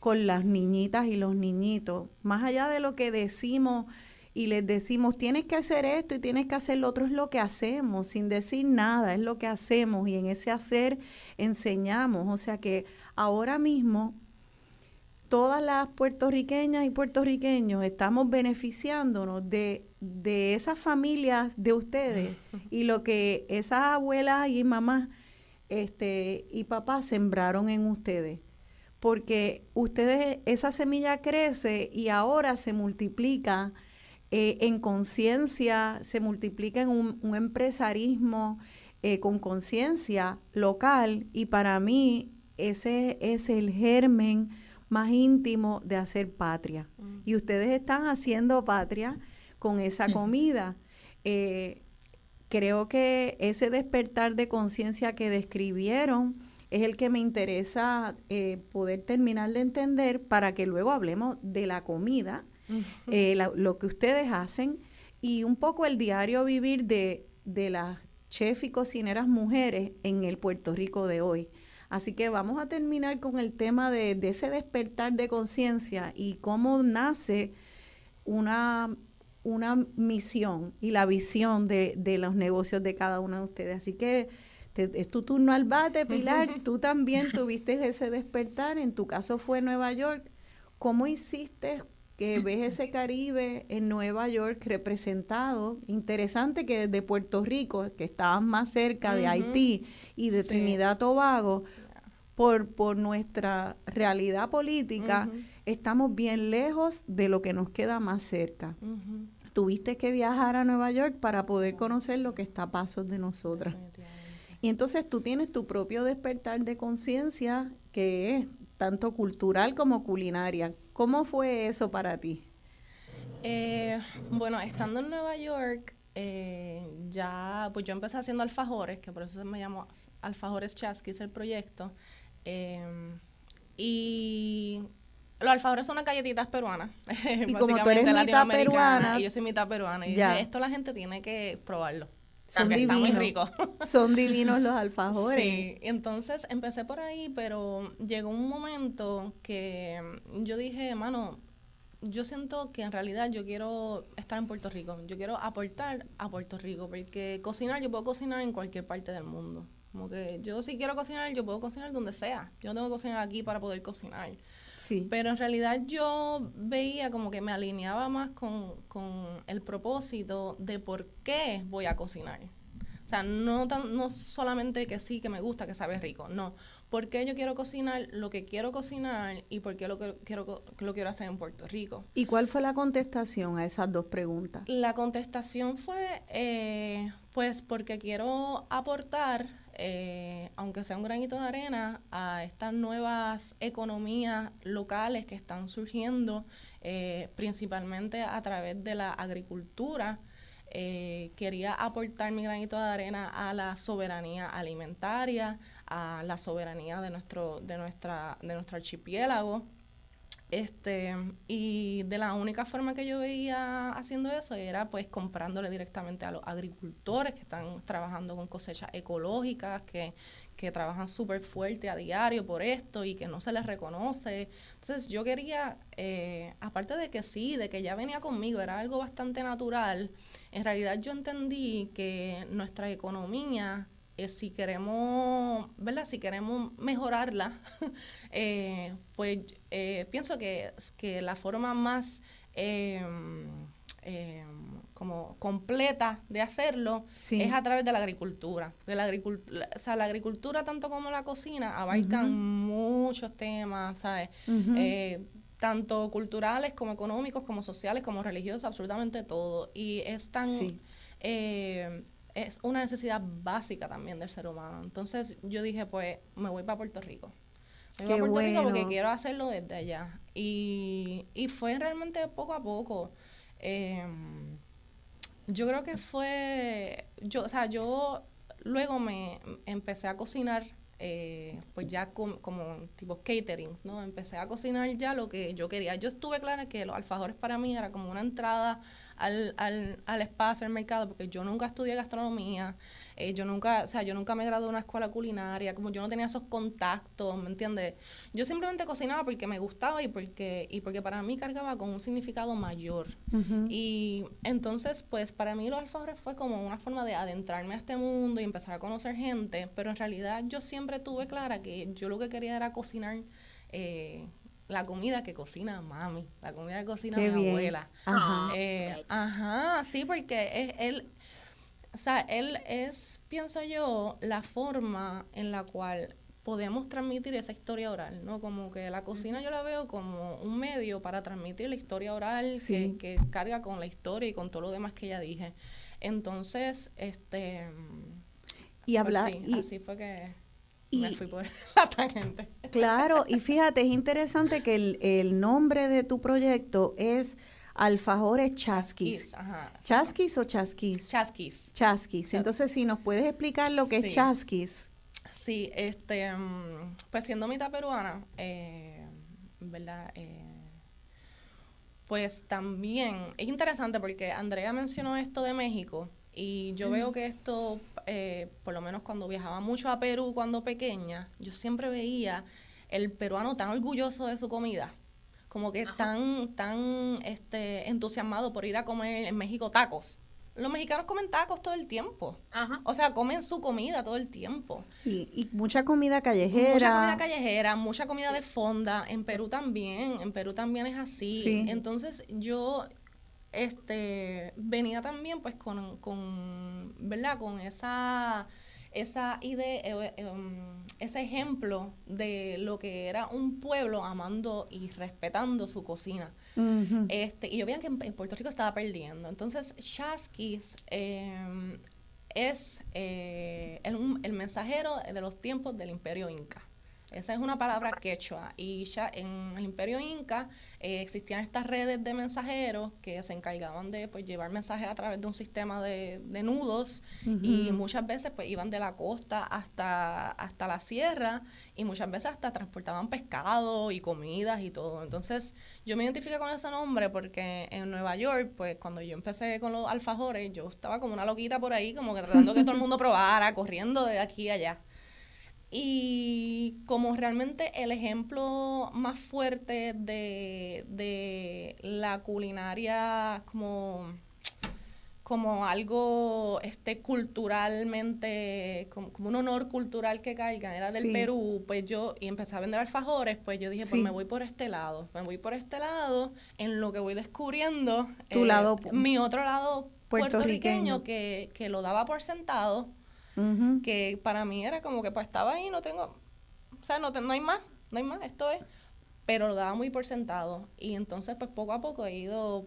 con las niñitas y los niñitos, más allá de lo que decimos y les decimos, tienes que hacer esto y tienes que hacer lo otro, es lo que hacemos, sin decir nada, es lo que hacemos y en ese hacer enseñamos. O sea que ahora mismo todas las puertorriqueñas y puertorriqueños estamos beneficiándonos de, de esas familias de ustedes y lo que esas abuelas y mamás este, y papás sembraron en ustedes. Porque ustedes, esa semilla crece y ahora se multiplica eh, en conciencia, se multiplica en un, un empresarismo eh, con conciencia local y para mí ese es el germen más íntimo de hacer patria. Y ustedes están haciendo patria con esa comida. Eh, creo que ese despertar de conciencia que describieron es el que me interesa eh, poder terminar de entender para que luego hablemos de la comida eh, lo que ustedes hacen y un poco el diario vivir de, de las chef y cocineras mujeres en el Puerto Rico de hoy. Así que vamos a terminar con el tema de, de ese despertar de conciencia y cómo nace una, una misión y la visión de, de los negocios de cada uno de ustedes. Así que es tu turno al bate, Pilar. <laughs> Tú también tuviste ese despertar. En tu caso fue Nueva York. ¿Cómo hiciste que ves ese Caribe en Nueva York representado? Interesante que desde Puerto Rico, que estaban más cerca de Haití y de Trinidad Tobago, por, por nuestra realidad política, estamos bien lejos de lo que nos queda más cerca. Tuviste que viajar a Nueva York para poder conocer lo que está a pasos de nosotras. Y entonces tú tienes tu propio despertar de conciencia que es tanto cultural como culinaria. ¿Cómo fue eso para ti? Eh, bueno, estando en Nueva York, eh, ya, pues yo empecé haciendo alfajores, que por eso se me llamó Alfajores Chasquis el proyecto. Eh, y los alfajores son unas galletitas peruanas. <laughs> Y como tú eres mitad peruana. Y yo soy mitad peruana. Y esto la gente tiene que probarlo. Son divinos. <laughs> Son divinos los alfajores. Sí, entonces empecé por ahí, pero llegó un momento que yo dije, mano, yo siento que en realidad yo quiero estar en Puerto Rico. Yo quiero aportar a Puerto Rico, porque cocinar, yo puedo cocinar en cualquier parte del mundo. Como que yo si quiero cocinar, yo puedo cocinar donde sea. Yo no tengo que cocinar aquí para poder cocinar. Pero en realidad yo veía como que me alineaba más con, el propósito de por qué voy a cocinar. O sea, no, tan, no solamente que sí, que me gusta, que sabe rico, no. ¿Por qué yo quiero cocinar lo que quiero cocinar y por qué lo, que quiero, lo quiero hacer en Puerto Rico? ¿Y cuál fue la contestación a esas dos preguntas? La contestación fue, eh, pues porque quiero aportar eh, aunque sea un granito de arena, a estas nuevas economías locales que están surgiendo, eh, principalmente a través de la agricultura. Eh, quería aportar mi granito de arena a la soberanía alimentaria, a la soberanía de nuestro, de nuestra, de nuestro archipiélago. Este, y de la única forma que yo veía haciendo eso era pues comprándole directamente a los agricultores que están trabajando con cosechas ecológicas, que, que trabajan súper fuerte a diario por esto y que no se les reconoce. Entonces yo quería, eh, aparte de que sí, de que ya venía conmigo, era algo bastante natural, en realidad yo entendí que nuestra economía eh, si queremos, ¿verdad? Si queremos mejorarla, <laughs> eh, pues eh, pienso que, que, la forma más em, como completa de hacerlo es a través de la agricultura. Porque la agricultura, o sea, la agricultura tanto como la cocina abarcan muchos temas, ¿sabes? tanto culturales como económicos, como sociales, como religiosos, absolutamente todo. Y es tan es una necesidad básica también del ser humano. Entonces yo dije, pues me voy para Puerto Rico. Me para Puerto Rico porque quiero hacerlo desde allá. Y, y fue realmente poco a poco. Em, yo creo que fue, yo, o sea, yo luego me empecé a cocinar, eh, pues ya como tipo caterings, ¿no? Empecé a cocinar ya lo que yo quería. Yo estuve clara que los alfajores para mí era como una entrada al, al, al espacio, al mercado, porque yo nunca estudié gastronomía, eh, yo nunca, o sea, yo nunca me gradué de una escuela culinaria, como yo no tenía esos contactos, ¿me entiendes? Yo simplemente cocinaba porque me gustaba y porque, y porque para mí cargaba con un significado mayor. Y entonces, pues para mí los alfajores fue como una forma de adentrarme a este mundo y empezar a conocer gente, pero en realidad yo siempre tuve clara que yo lo que quería era cocinar. Eh, la comida que cocina mami, la comida que cocina mi abuela. Ajá. Eh, ajá, sí, porque es él, o sea, él es, pienso yo, la forma en la cual podemos transmitir esa historia oral, ¿no? Como que la cocina yo la veo como un medio para transmitir la historia oral que, que, carga con la historia y con todo lo demás que ya dije. Entonces, este... Y hablar... Pues y, así fue que y, me fui por <laughs> la tangente. Claro, y <laughs> fíjate, es interesante que el, nombre de tu proyecto es Alfajores Chasquis. ¿Chasquis o chasquis? Chasquis. Chasquis. Entonces, si nos puedes explicar lo que es chasquis. Sí, este, mm, pues siendo mitad peruana, eh, ¿verdad? Eh, pues también es interesante porque Andrea mencionó esto de México y yo veo que esto, eh, por lo menos cuando viajaba mucho a Perú cuando pequeña, yo siempre veía el peruano tan orgulloso de su comida, como que tan, tan este, entusiasmado por ir a comer en México tacos. Los mexicanos comen tacos todo el tiempo. Ajá. O sea, comen su comida todo el tiempo. Y, y mucha comida callejera. Mucha comida callejera, mucha comida de fonda. En Perú también, en Perú también es así. Sí. Entonces yo este venía también pues con, con ¿verdad? Con esa esa idea, eh, em, ese ejemplo de lo que era un pueblo amando y respetando su cocina. Este, y yo veía que en, en Puerto Rico estaba perdiendo. Entonces, Chasquis eh, es eh, el, el mensajero de los tiempos del imperio inca. Esa es una palabra quechua. Y ya en el imperio inca eh, existían estas redes de mensajeros que se encargaban de pues, llevar mensajes a través de un sistema de, de nudos y muchas veces pues iban de la costa hasta, hasta la sierra y muchas veces hasta transportaban pescado y comidas y todo. Entonces yo me identifiqué con ese nombre porque en Nueva York, pues cuando yo empecé con los alfajores, yo estaba como una loquita por ahí, como que tratando que todo el mundo probara, corriendo de aquí a allá. Y como realmente el ejemplo más fuerte de, de la culinaria como, como algo este culturalmente, como, como un honor cultural que cargan, era del Sí. Perú, pues yo, y empecé a vender alfajores, pues yo dije, Sí. pues me voy por este lado, me voy por este lado, en lo que voy descubriendo Tu lado pu- mi otro lado puertorriqueño. puertorriqueño que, que lo daba por sentado Que para mí era como que pues estaba ahí, no tengo, o sea, no, te- no hay más, no hay más, esto es, pero lo daba muy por sentado. Y entonces pues poco a poco he ido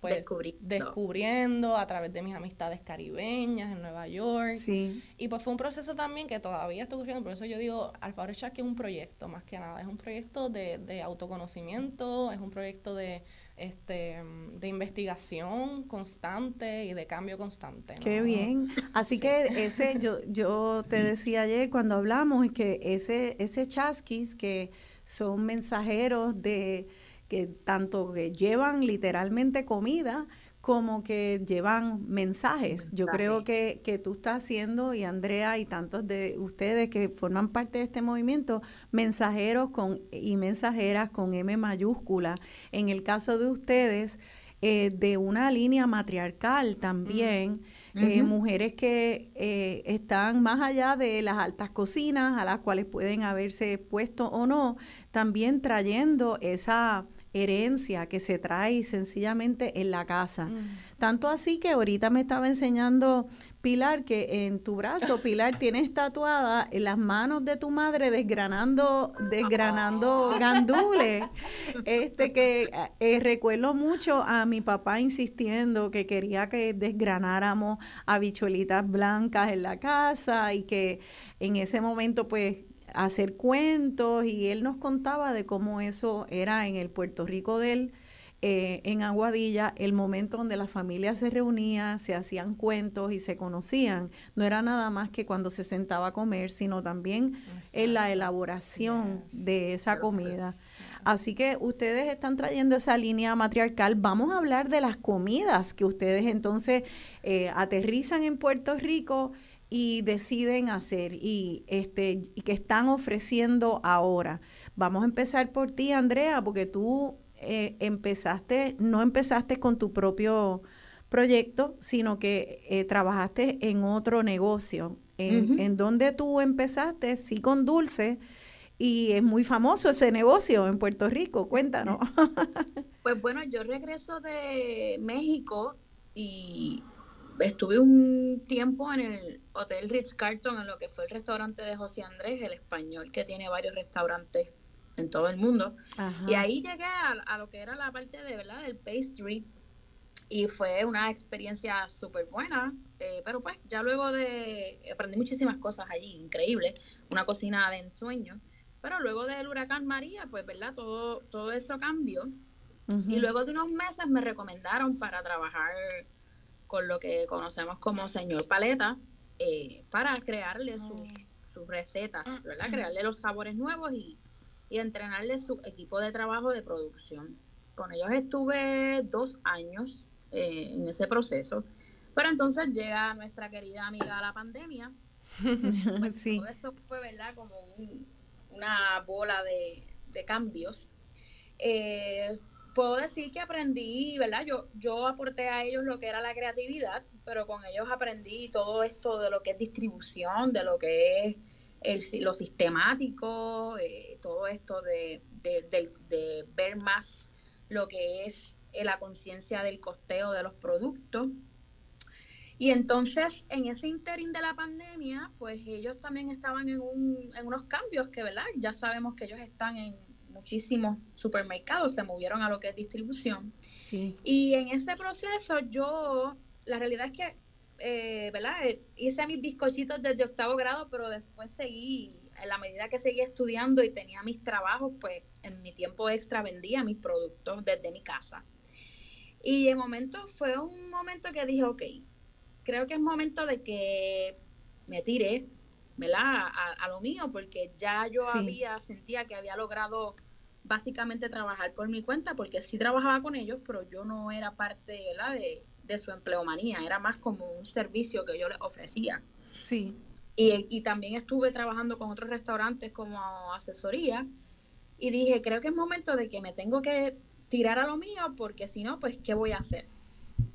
pues Descubriendo. descubriendo a través de mis amistades caribeñas en Nueva York. Sí. y pues fue un proceso también que todavía estoy ocurriendo, por eso yo digo, Alfaro Chasqui es un proyecto más que nada, es un proyecto de, de autoconocimiento, es un proyecto de este de investigación constante y de cambio constante. Qué bien. Así Sí. que ese, yo, yo te <laughs> decía ayer cuando hablamos que ese, ese chasquis que son mensajeros de que tanto que llevan literalmente comida como que llevan mensajes. Yo creo que, que tú estás haciendo, y Andrea y tantos de ustedes que forman parte de este movimiento, mensajeros con y mensajeras con M mayúscula. En el caso de ustedes, eh, de una línea matriarcal también, eh, Ujú. mujeres que eh, están más allá de las altas cocinas a las cuales pueden haberse puesto o no, también trayendo esa herencia que se trae sencillamente en la casa. Mm. Tanto así que ahorita me estaba enseñando Pilar que en tu brazo, <laughs> Pilar, tienes tatuada en las manos de tu madre desgranando, desgranando gandules. <laughs> Este que eh, recuerdo mucho a mi papá insistiendo que quería que desgranáramos habichuelitas blancas en la casa y que en ese momento pues hacer cuentos y él nos contaba de cómo eso era en el Puerto Rico de él, eh, en Aguadilla, el momento donde la familia se reunía, se hacían cuentos y se conocían. No era nada más que cuando se sentaba a comer, sino también en la elaboración Yes. de esa comida. Así que ustedes están trayendo esa línea matriarcal. Vamos a hablar de las comidas que ustedes entonces eh, aterrizan en Puerto Rico y deciden hacer y este y que están ofreciendo ahora. Vamos a empezar por ti, Andrea, porque tú eh, empezaste, no empezaste con tu propio proyecto, sino que eh, trabajaste en otro negocio. En, en donde tú empezaste, sí con dulce, y es muy famoso ese negocio en Puerto Rico. Cuéntanos. Pues bueno, yo regreso de México y estuve un tiempo en el Hotel Ritz Carlton, en lo que fue el restaurante de José Andrés, el español que tiene varios restaurantes en todo el mundo. Ajá. Y ahí llegué a, a lo que era la parte de, ¿verdad? del pastry y fue una experiencia súper buena, eh, pero pues ya luego de, aprendí muchísimas cosas allí, increíble, una cocina de ensueño, pero luego del huracán María, pues, ¿verdad? Todo, todo eso cambió y luego de unos meses me recomendaron para trabajar con lo que conocemos como señor paleta, eh, para crearle sus, sus recetas, ¿verdad? Crearle los sabores nuevos y, y entrenarle su equipo de trabajo de producción. Con ellos estuve dos años eh, en ese proceso. Pero entonces llega nuestra querida amiga la pandemia. <laughs> Pues sí. Todo eso fue, ¿verdad? Como un- una bola de, de cambios. Eh, puedo decir que aprendí, ¿verdad? Yo, yo aporté a ellos lo que era la creatividad, pero con ellos aprendí todo esto de lo que es distribución, de lo que es lo sistemático, eh, todo esto de, de- de ver más lo que es eh, la conciencia del costeo de los productos. Y entonces, en ese interín de la pandemia, pues ellos también estaban en, un, en unos cambios que, ¿verdad? Ya sabemos que ellos están en muchísimos supermercados, se movieron a lo que es distribución. Sí. Y en ese proceso yo, la realidad es que, eh, ¿verdad? Eh, Hice mis bizcochitos desde octavo grado, pero después seguí, en la medida que seguía estudiando y tenía mis trabajos, pues en mi tiempo extra vendía mis productos desde mi casa. Y de momento fue un momento que dije, ok, creo que es momento de que me tire, ¿verdad? A, a lo mío, porque ya yo Sí. había, sentía que había logrado básicamente trabajar por mi cuenta, porque sí trabajaba con ellos, pero yo no era parte, ¿verdad? De, de su empleomanía, era más como un servicio que yo les ofrecía. Sí. Y, y también estuve trabajando con otros restaurantes como asesoría y dije, creo que es momento de que me tengo que tirar a lo mío porque si no, pues, ¿qué voy a hacer?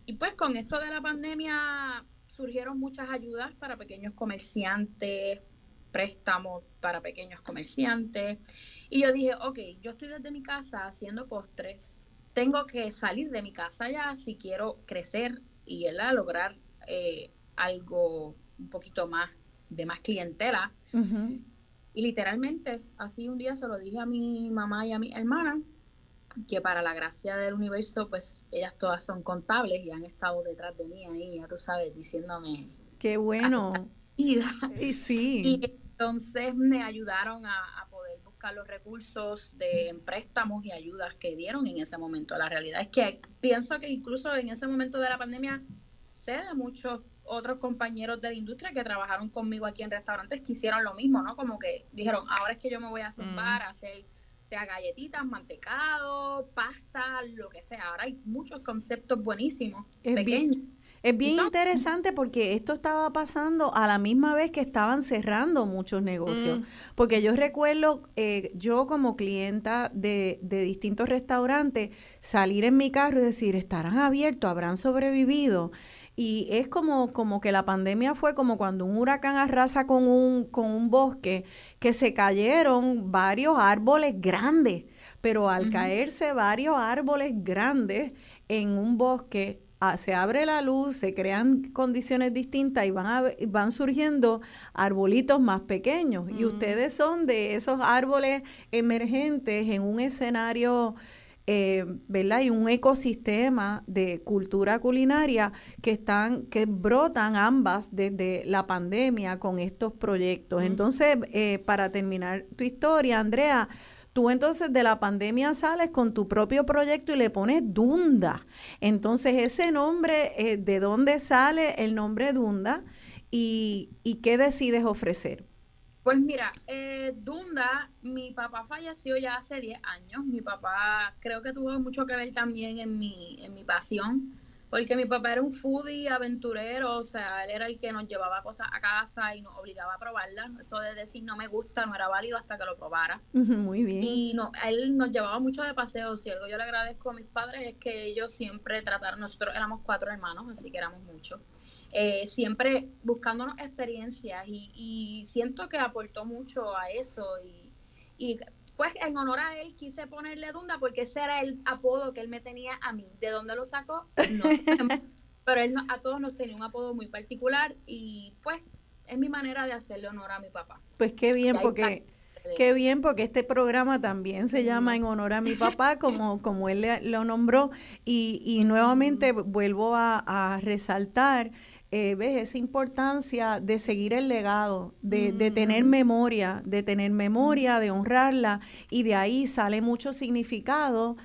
Y pues con esto de la pandemia surgieron muchas ayudas para pequeños comerciantes, préstamos para pequeños comerciantes. Y yo dije, ok, yo estoy desde mi casa haciendo postres, tengo que salir de mi casa ya si quiero crecer y ¿verdad? lograr eh, algo un poquito más de más clientela. Y literalmente, así un día se lo dije a mi mamá y a mi hermana, que para la gracia del universo, pues ellas todas son contables y han estado detrás de mí ahí, ya tú sabes, diciéndome, Qué bueno. Y sí. Y entonces me ayudaron a, buscar los recursos de préstamos y ayudas que dieron en ese momento. La realidad es que pienso que incluso en ese momento de la pandemia sé de muchos otros compañeros de la industria que trabajaron conmigo aquí en restaurantes que hicieron lo mismo, ¿no? Como que dijeron, ahora es que yo me voy a zumbar a hacer sea galletitas, mantecado, pasta, lo que sea. Ahora hay muchos conceptos buenísimos, Es bien- pequeños. Es bien interesante porque esto estaba pasando a la misma vez que estaban cerrando muchos negocios. Porque yo recuerdo, eh, yo como clienta de, de distintos restaurantes, salir en mi carro y decir, ¿estarán abiertos? ¿Habrán sobrevivido? Y es como, como que la pandemia fue como cuando un huracán arrasa con un, con un bosque, que se cayeron varios árboles grandes, pero al caerse varios árboles grandes en un bosque, se abre la luz, se crean condiciones distintas y van, a van surgiendo arbolitos más pequeños. Y ustedes son de esos árboles emergentes en un escenario, eh, ¿verdad? Y un ecosistema de cultura culinaria que están, que brotan ambas desde la pandemia con estos proyectos. Entonces, eh, para terminar tu historia, Andrea, Tú entonces de la pandemia sales con tu propio proyecto y le pones Dunda. Entonces ese nombre, eh, ¿de dónde sale el nombre Dunda? ¿Y, y qué decides ofrecer? Pues mira, eh, Dunda, mi papá falleció ya hace 10 años. Mi papá creo que tuvo mucho que ver también en mi, en mi pasión, porque mi papá era un foodie aventurero, o sea, él era el que nos llevaba cosas a casa y nos obligaba a probarlas. Eso de decir no me gusta no era válido hasta que lo probara. Muy bien. Y no, él nos llevaba mucho de paseo. Si algo yo le agradezco a mis padres es que ellos siempre trataron, nosotros éramos cuatro hermanos, así que éramos muchos, eh, siempre buscándonos experiencias y, y siento que aportó mucho a eso. Y, y pues en honor a él quise ponerle Dunda porque ese era el apodo que él me tenía a mí. ¿De dónde lo sacó? No sabemos. <laughs> Pero él no- a todos nos tenía un apodo muy particular y pues es mi manera de hacerle honor a mi papá. Pues qué bien, porque qué bien, porque este programa también se llama en honor a mi papá, <laughs> como, como él le- lo nombró. Y, y nuevamente vuelvo a, a resaltar, eh, ves, esa importancia de seguir el legado, de, de tener memoria, de tener memoria, de honrarla, y de ahí sale mucho significado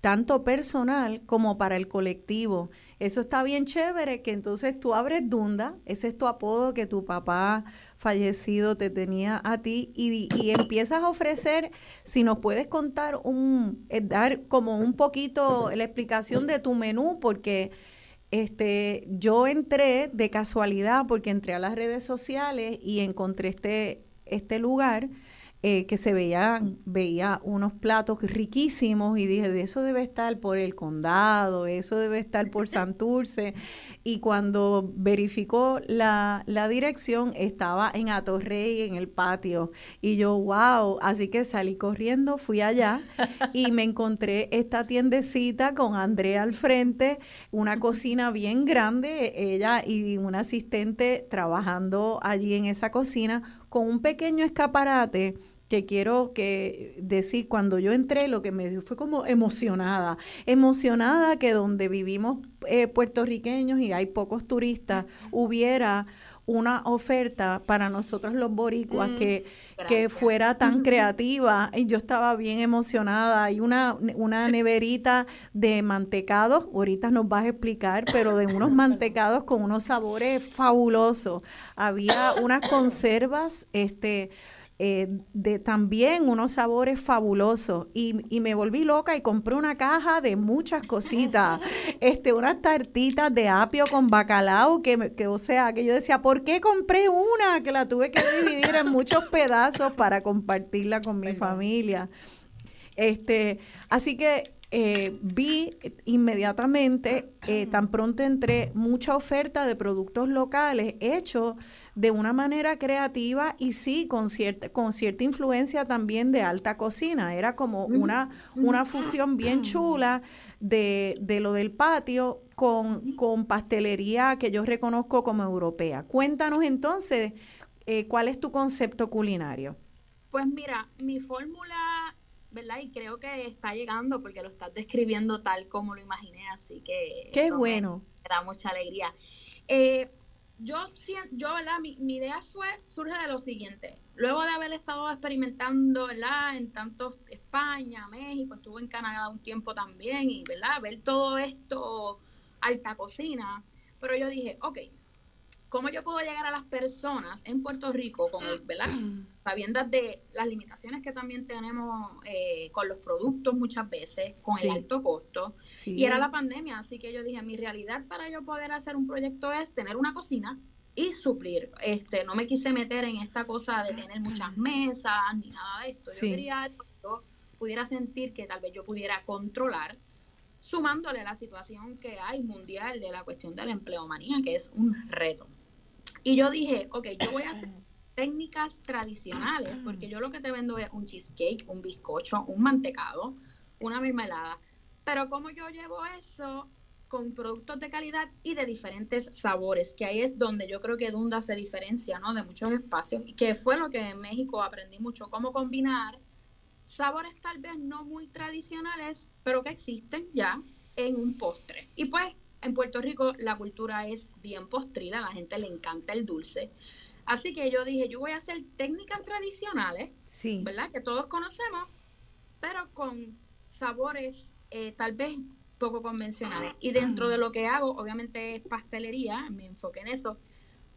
tanto personal como para el colectivo. Eso está bien chévere, que entonces tú abres Dunda, ese es tu apodo que tu papá fallecido te tenía a ti y, y empiezas a ofrecer, si nos puedes contar un, eh, dar como un poquito la explicación de tu menú, porque este, yo entré de casualidad porque entré a las redes sociales y encontré este, este lugar eh, que se veían, veía unos platos riquísimos y dije, de eso debe estar por el condado, eso debe estar por Santurce. Y cuando verificó la, la dirección, estaba en Atorrey, en el patio. Y yo, wow, así que salí corriendo, fui allá y me encontré esta tiendecita con Andrea al frente, una cocina bien grande, ella y un asistente trabajando allí en esa cocina con un pequeño escaparate que quiero que decir cuando yo entré lo que me dio fue como emocionada, emocionada que donde vivimos eh, puertorriqueños y hay pocos turistas hubiera una oferta para nosotros los boricuas mm, que, que fuera tan creativa y yo estaba bien emocionada. Hay una, una neverita de mantecados, ahorita nos vas a explicar, pero de unos <laughs> mantecados con unos sabores fabulosos. Había unas conservas, este, eh, de también unos sabores fabulosos y, y, me volví loca y compré una caja de muchas cositas, <laughs> este, unas tartitas de apio con bacalao que, que, o sea, que yo decía, ¿por qué compré una? Que la tuve que dividir en muchos pedazos para compartirla con mi familia. Este, así que eh, vi inmediatamente, eh, tan pronto entré, mucha oferta de productos locales hechos de una manera creativa y sí, con cierta, con cierta influencia también de alta cocina. Era como una, una fusión bien chula de, de lo del patio con, con, pastelería que yo reconozco como europea. Cuéntanos entonces, eh, ¿cuál es tu concepto culinario? Pues mira, mi fórmula ¿verdad? Y creo que está llegando porque lo estás describiendo tal como lo imaginé, así que... Qué bueno. Me, da mucha alegría. Eh, yo, yo ¿verdad? Mi, mi, idea fue, surge de lo siguiente. Luego de haber estado experimentando, ¿verdad? En tanto España, México, estuve en Canadá un tiempo también y, ¿verdad? Ver todo esto, alta cocina. Pero yo dije, ok, ¿cómo yo puedo llegar a las personas en Puerto Rico con el, ¿verdad? <clears throat> Sabiendo de las limitaciones que también tenemos eh, con los productos muchas veces, con el alto costo. Y era la pandemia, así que yo dije, mi realidad para yo poder hacer un proyecto es tener una cocina y suplir. Este, no me quise meter en esta cosa de tener muchas <clears throat> mesas ni nada de esto. Yo quería que yo pudiera sentir que tal vez yo pudiera controlar sumándole la situación que hay mundial de la cuestión de la empleomanía, que es un reto. Y yo dije, ok, yo voy a hacer técnicas tradicionales, porque yo lo que te vendo es un cheesecake, un bizcocho, un mantecado, una mermelada. Pero como yo llevo eso con productos de calidad y de diferentes sabores, que ahí es donde yo creo que Dunda se diferencia, ¿no? De muchos espacios, y que fue lo que en México aprendí mucho, cómo combinar sabores tal vez no muy tradicionales, pero que existen ya en un postre. Y pues en Puerto Rico la cultura es bien postrila, a la gente le encanta el dulce. Así que yo dije, yo voy a hacer técnicas tradicionales, sí. ¿verdad? Que todos conocemos, pero con sabores eh, tal vez poco convencionales. Y dentro de lo que hago, obviamente es pastelería, me enfoqué en eso.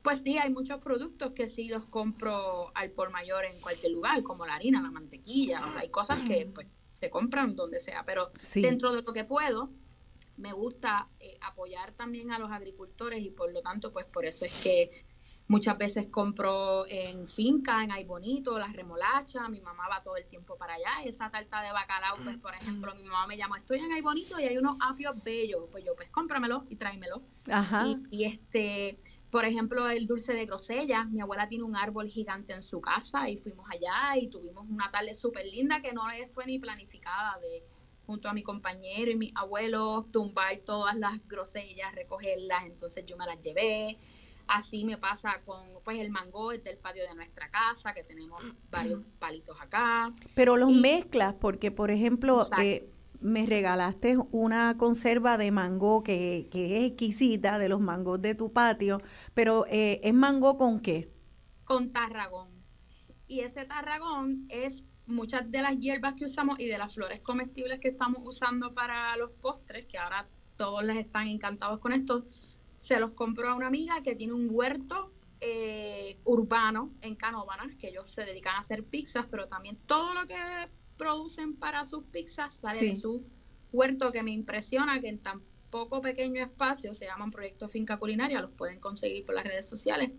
Pues sí, hay muchos productos que sí los compro al por mayor en cualquier lugar, como la harina, la mantequilla, o sea, hay cosas que pues, se compran donde sea, pero dentro de lo que puedo, me gusta eh, apoyar también a los agricultores y por lo tanto, pues por eso es que muchas veces compro en finca, en Ay Bonito, las remolachas, mi mamá va todo el tiempo para allá, esa tarta de bacalao, pues por ejemplo, mi mamá me llama, estoy en Ay Bonito y hay unos apios bellos, pues yo, pues cómpramelo y tráemelo. Ajá. Y, este, por ejemplo, el dulce de grosella, mi abuela tiene un árbol gigante en su casa y fuimos allá y tuvimos una tarde súper linda que no fue ni planificada de junto a mi compañero y mi abuelo, tumbar todas las grosellas, recogerlas, entonces yo me las llevé. Así me pasa con pues el mango del patio de nuestra casa, que tenemos varios palitos acá. Pero los mezclas, porque por ejemplo, eh, me regalaste una conserva de mango que, que, es exquisita, de los mangos de tu patio, pero eh, ¿es mango con qué? Con tarragón. Y ese tarragón es muchas de las hierbas que usamos y de las flores comestibles que estamos usando para los postres, que ahora todos les están encantados con esto, se los compró a una amiga que tiene un huerto eh, urbano en Canóvanas, que ellos se dedican a hacer pizzas, pero también todo lo que producen para sus pizzas sale de su huerto, que me impresiona que en tan poco pequeño espacio, se llaman Proyecto Finca Culinaria, los pueden conseguir por las redes sociales.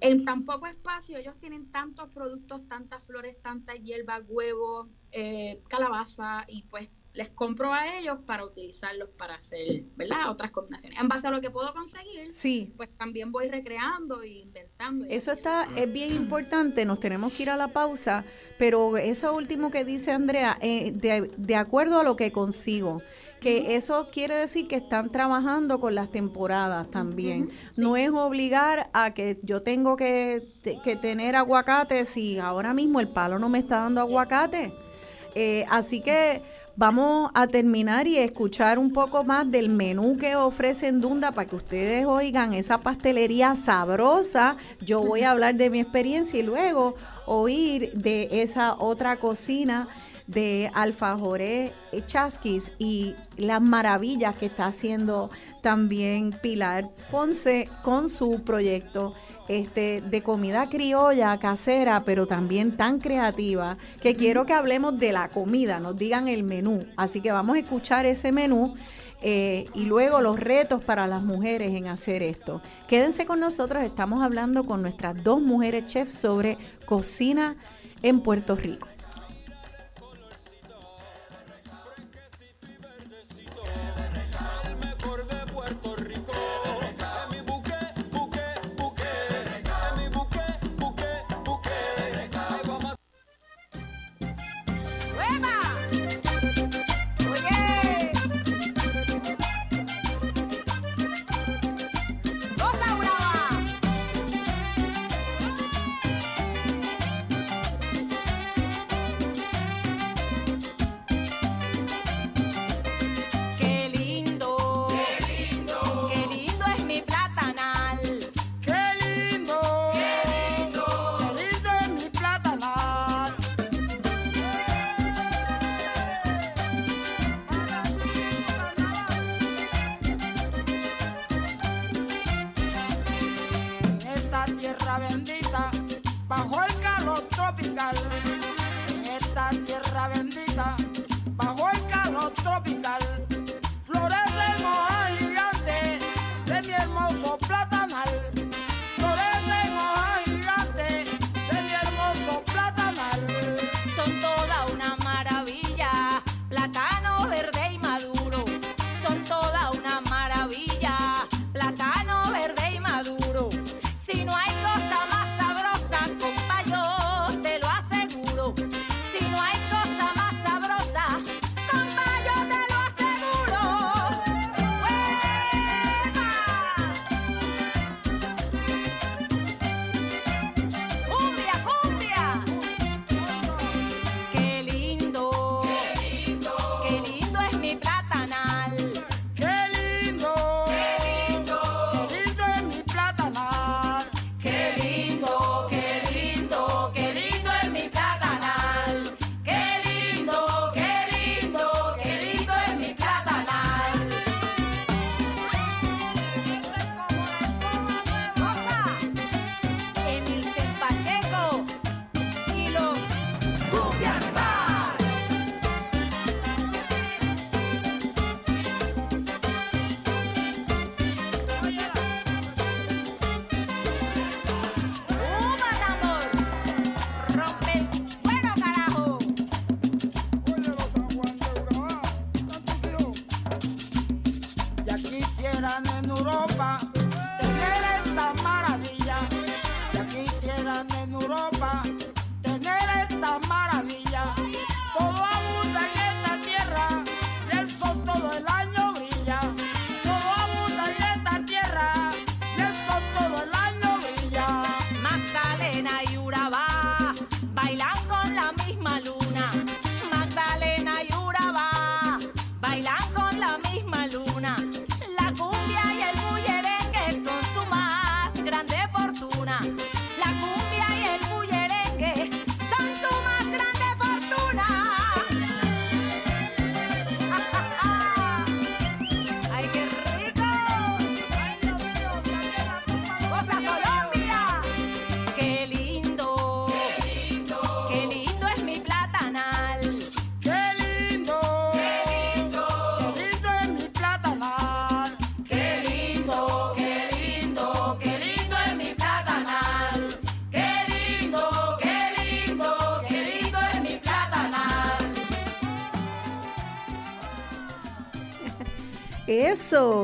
En tan poco espacio ellos tienen tantos productos, tantas flores, tantas hierbas, huevos, eh, calabaza y pues les compro a ellos para utilizarlos para hacer, ¿verdad? Otras combinaciones. En base a lo que puedo conseguir, Sí, pues también voy recreando e inventando. y Eso está, es bien importante, nos tenemos que ir a la pausa, pero eso último que dice Andrea, eh, de, de acuerdo a lo que consigo, que eso quiere decir que están trabajando con las temporadas también. Sí. No es obligar a que yo tengo que, que tener aguacate si ahora mismo el palo no me está dando aguacate. Eh, así que vamos a terminar y escuchar un poco más del menú que ofrecen Dunda para que ustedes oigan esa pastelería sabrosa. Yo voy a hablar de mi experiencia y luego oír de esa otra cocina de alfajores chasquis y las maravillas que está haciendo también Pilar Ponce con su proyecto este de comida criolla casera pero también tan creativa que quiero que hablemos de la comida nos digan el menú. Así que vamos a escuchar ese menú eh, y luego los retos para las mujeres en hacer esto. Quédense con nosotros estamos hablando con nuestras dos mujeres chefs sobre cocina en Puerto Rico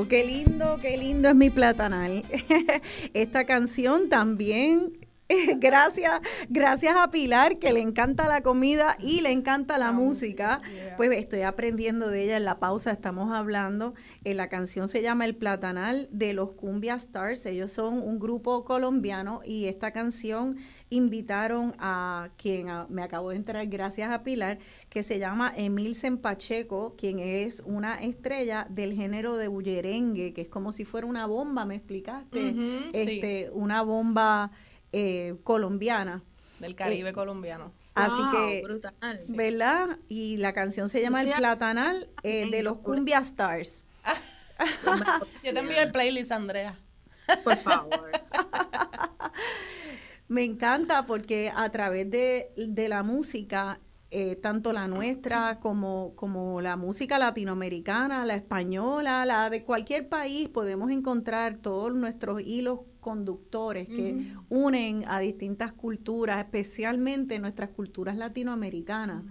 Qué lindo, qué lindo es mi platanal. <laughs> Esta canción también <laughs> gracias, gracias a Pilar, que le encanta la comida y le encanta la música. Pues estoy aprendiendo de ella en la pausa, estamos hablando. En la canción se llama El Platanal de los Cumbia Stars. Ellos son un grupo colombiano y esta canción invitaron a quien me acabo de enterar, gracias a Pilar, que se llama Emil Pacheco, quien es una estrella del género de bullerengue, que es como si fuera una bomba, ¿me explicaste? este, Una bomba eh, colombiana. Del Caribe eh, colombiano. Así que, ¿verdad? Y la canción se llama El Platanal eh, de los Cumbia Stars. <laughs> Yo te envío el playlist, Andrea. Por favor. <laughs> Me encanta porque a través de, de la música eh, tanto la nuestra como, como la música latinoamericana, la española, la de cualquier país, podemos encontrar todos nuestros hilos conductores que unen a distintas culturas, especialmente nuestras culturas latinoamericanas.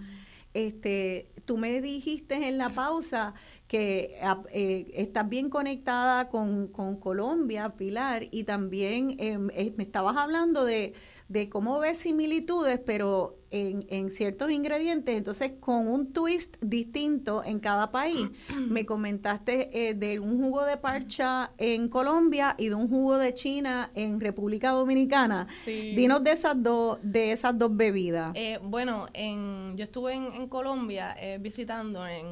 Este, tú me dijiste en la pausa que ah, eh, estás bien conectada con, Colombia, Pilar, y también em, eh, me estabas hablando de, de cómo ves similitudes, pero en, en, ciertos ingredientes, entonces con un twist distinto en cada país. <clears throat> Me comentaste eh, de un jugo de parcha en Colombia y de un jugo de China en República Dominicana. Dinos de esas dos, de esas dos bebidas. Eh, bueno, en, yo estuve en, Colombia eh, visitando en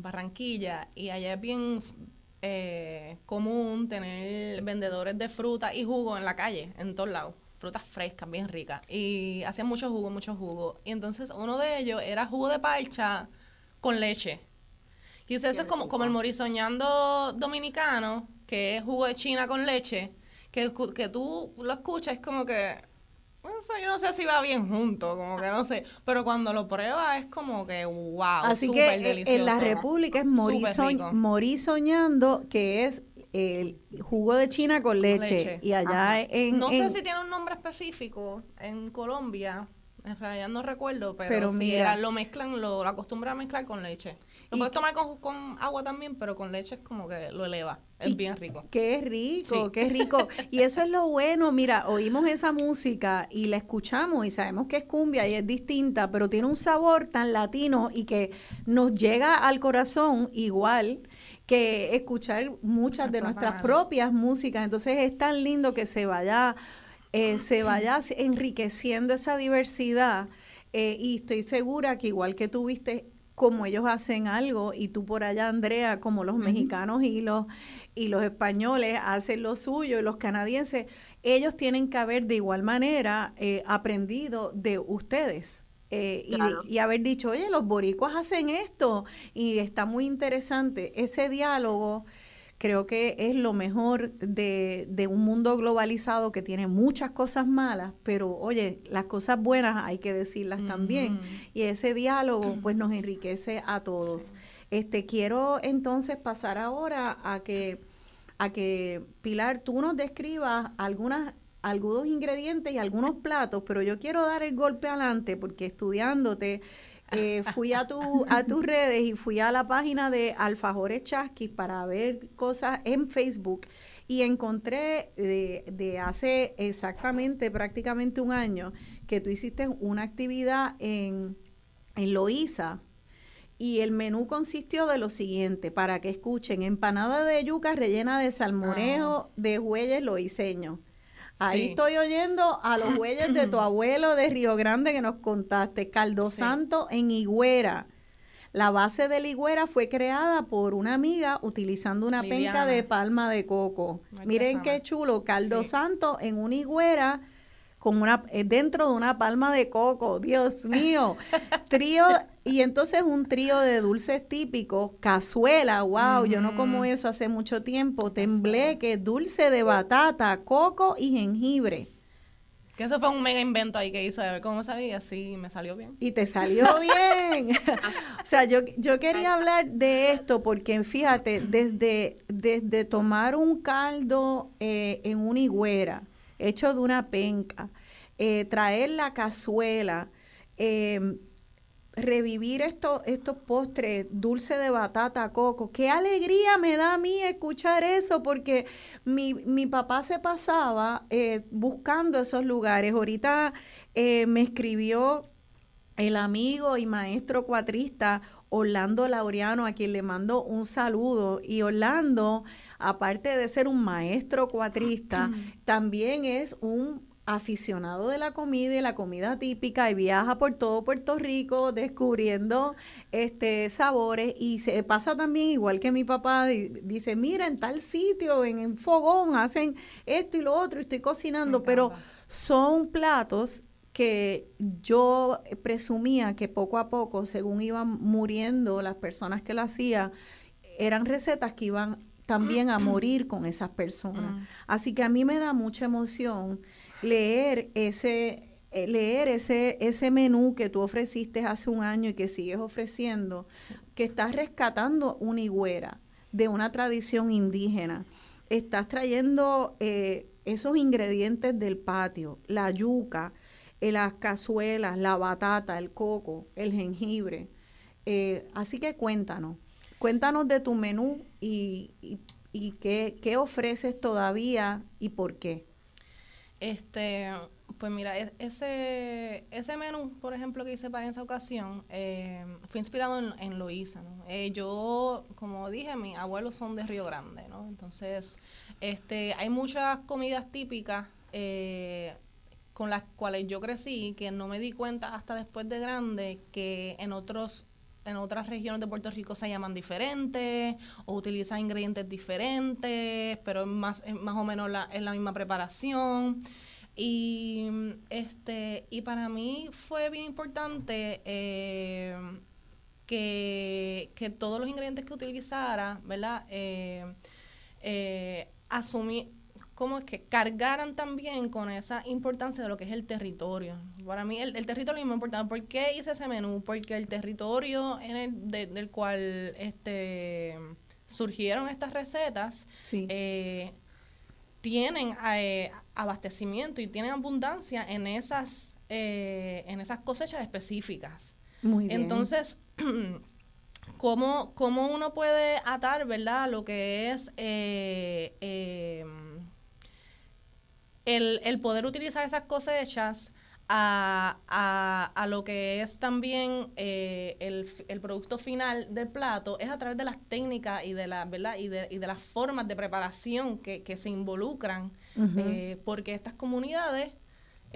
Barranquilla y allá es bien común tener vendedores de fruta y jugo en la calle, en todos lados frutas frescas, bien ricas. Y hacían mucho jugo, mucho jugo. Y entonces uno de ellos era jugo de parcha con leche. Y eso es como, como el morisoñando dominicano, que es jugo de china con leche, que, que tú lo escuchas, es como que, no sé, yo no sé si va bien junto, como que no sé, pero cuando lo pruebas es como que, wow, Así que eh, en la República es morisoñando, que es el jugo de China con leche. Y allá en... No sé si tiene un nombre específico en Colombia. En realidad no recuerdo, pero, mira, lo mezclan, lo, acostumbran a mezclar con leche. Lo puedes tomar con, agua también, pero con leche es como que lo eleva. Es bien rico. Qué rico, qué rico. y eso es lo bueno. Mira, oímos esa música y la escuchamos y sabemos que es cumbia y es distinta, pero tiene un sabor tan latino y que nos llega al corazón igual que escuchar muchas de nuestras propias músicas. Entonces es tan lindo que se vaya, eh, se vaya enriqueciendo esa diversidad. Eh, y estoy segura que igual que tú viste como ellos hacen algo y tú por allá, Andrea, como los mexicanos y los y los españoles hacen lo suyo y los canadienses, ellos tienen que haber de igual manera eh, aprendido de ustedes. Eh, y, haber dicho, oye, los boricuas hacen esto y está muy interesante. Ese diálogo creo que es lo mejor de, un mundo globalizado que tiene muchas cosas malas, pero oye, las cosas buenas hay que decirlas también. Y ese diálogo pues nos enriquece a todos. Este quiero entonces pasar ahora a que a que Pilar tú nos describas algunas algunos ingredientes y algunos platos, pero yo quiero dar el golpe adelante porque estudiándote eh, fui a, tu, a tus redes y fui a la página de Alfajores Chasquis para ver cosas en Facebook y encontré de, de, hace exactamente prácticamente un año que tú hiciste una actividad en, en Loíza y el menú consistió de lo siguiente, para que escuchen, empanada de yuca rellena de salmorejo ah. de huelles loiseños Ahí estoy oyendo a los <clears throat> güeyes de tu abuelo de Río Grande que nos contaste. Caldo Santo en Higüera. La base de la higuera fue creada por una amiga utilizando una penca de palma de coco. Miren qué chulo, caldo santo en una higuera con una eh, dentro de una palma de coco. Dios mío. <laughs> trío y entonces un trío de dulces típicos, cazuela, wow, yo no como eso hace mucho tiempo, tembleque, dulce de batata, coco y jengibre. Que eso fue un mega invento ahí que hice de ver cómo salía y así me salió bien. Y te salió <laughs> bien. <laughs> o sea, yo, yo quería hablar de esto porque fíjate, desde, desde tomar un caldo eh, en una higuera, hecho de una penca, eh, traer la cazuela, eh, revivir estos, estos postres, dulce de batata, coco. Qué alegría me da a mí escuchar eso, porque mi, mi papá se pasaba eh, buscando esos lugares. Ahorita eh, me escribió el amigo y maestro cuatrista Orlando Laureano, a quien le mando un saludo. Y Orlando, aparte de ser un maestro cuatrista, también es un aficionado de la comida y la comida típica y viaja por todo Puerto Rico descubriendo este sabores y se pasa también igual que mi papá dice mira en tal sitio en, en fogón hacen esto y lo otro y estoy cocinando pero son platos que yo presumía que poco a poco según iban muriendo las personas que lo hacían eran recetas que iban también a morir con esas personas. Mm. así que a mí me da mucha emoción leer ese eh, leer ese ese menú que tú ofreciste hace un año y que sigues ofreciendo que estás rescatando una higuera de una tradición indígena. Estás trayendo eh, esos ingredientes del patio la yuca eh, las cazuelas la batata el coco el jengibre. Eh, así que cuéntanos cuéntanos de tu menú y, y, qué, qué ofreces todavía y por qué Este, pues mira, e- ese, ese menú, por ejemplo, que hice para esa ocasión, eh, fue inspirado en, en ¿no? Eh, yo, como dije, mis abuelos son de Río Grande, ¿no? Entonces, este, hay muchas comidas típicas eh, con las cuales yo crecí que no me di cuenta hasta después de grande que en otros en otras regiones de Puerto Rico se llaman diferentes o utilizan ingredientes diferentes, pero es más, es más o menos la, es la misma preparación. Y este y para mí fue bien importante eh, que, que todos los ingredientes que utilizara, ¿verdad? Eh, eh, asumí, como es que cargaran también con esa importancia de lo que es el territorio. Para mí el, el territorio es muy importante. ¿Por qué hice ese menú? Porque el territorio en el, de- del cual este surgieron estas recetas sí eh, tienen eh, abastecimiento y tienen abundancia en esas eh, en esas cosechas específicas. muy bien Entonces, <clears throat> ¿cómo, ¿cómo uno puede atar, verdad, lo que es eh, el, el poder utilizar esas cosechas a, a, a lo que es también eh, el, el producto final del plato es a través de las técnicas y de la verdad y de, y de las formas de preparación que, que se involucran eh, porque estas comunidades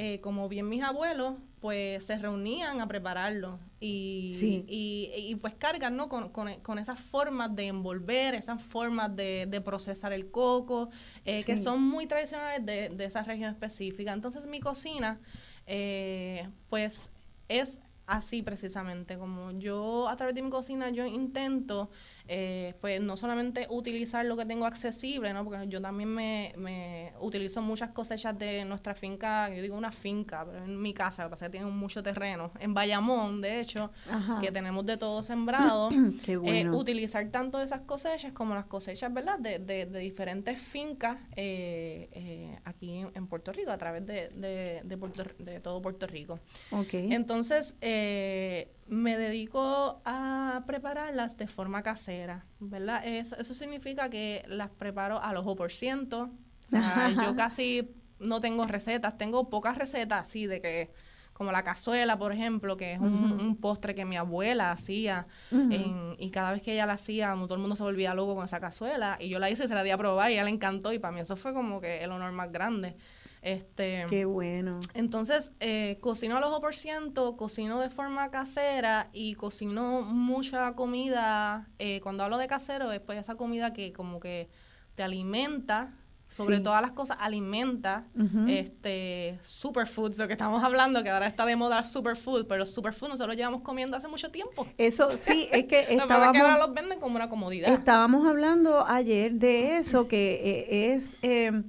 eh, como bien mis abuelos pues se reunían a prepararlo y, Sí. y, y, pues cargan ¿no? con, con, con esas formas de envolver, esas formas de, de procesar el coco, eh, que son muy tradicionales de, de esa región específica. Entonces mi cocina eh, pues es así precisamente, como yo a través de mi cocina yo intento eh, pues no solamente utilizar lo que tengo accesible, ¿no? porque yo también me, me utilizo muchas cosechas de nuestra finca, yo digo una finca, pero en mi casa, lo que pasa es que tiene mucho terreno, en Bayamón, de hecho, Ajá. que tenemos de todo sembrado, <clears throat> Qué eh, bueno. utilizar tanto esas cosechas como las cosechas, ¿verdad?, de, de, de diferentes fincas eh, eh, aquí en, en Puerto Rico, a través de, de, de, Puerto- de todo Puerto Rico. Ok. Entonces, eh, me dedico a prepararlas de forma casera, ¿verdad? Eso, eso significa que las preparo al ojo por ciento. O sea, yo <laughs> casi no tengo recetas, tengo pocas recetas así de que, como la cazuela, por ejemplo, que es un, postre que mi abuela hacía, en- y cada vez que ella la hacía, todo el mundo se volvía loco con esa cazuela, y yo la hice y se la di a probar, y a ella le encantó, y para mí eso fue como que el honor más grande. Este, Qué bueno. entonces, eh, cocino al ojo por ciento, cocino de forma casera y cocino mucha comida. eh, cuando hablo de casero, es pues esa comida que como que te alimenta, sobre Sí. todas las cosas, alimenta este superfoods, lo que estamos hablando, que ahora está de moda superfood, pero los superfoods nosotros llevamos comiendo hace mucho tiempo. Eso sí, <laughs> es que Lo que pasa es que ahora estábamos, los venden como una comodidad. estábamos hablando ayer de eso, que eh, es, eh,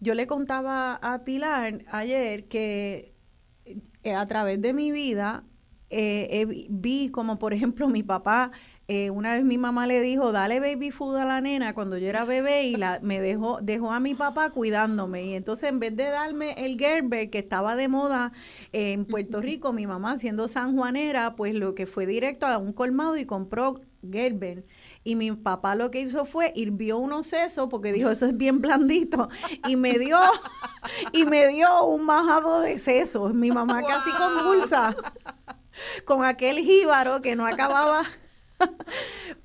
yo le contaba a Pilar ayer que eh, a través de mi vida eh, vi como por ejemplo mi papá, eh, una vez mi mamá le dijo, dale baby food a la nena cuando yo era bebé y la, me dejó, dejó a mi papá cuidándome. Y entonces en vez de darme el Gerber que estaba de moda eh, en Puerto Rico, mi mamá siendo sanjuanera, pues lo que fue directo a un colmado y compró Gerber. Y mi papá lo que hizo fue hirvió unos sesos porque dijo, eso es bien blandito. Y me dio, y me dio un majado de sesos. Mi mamá casi convulsa con aquel jíbaro que no acababa.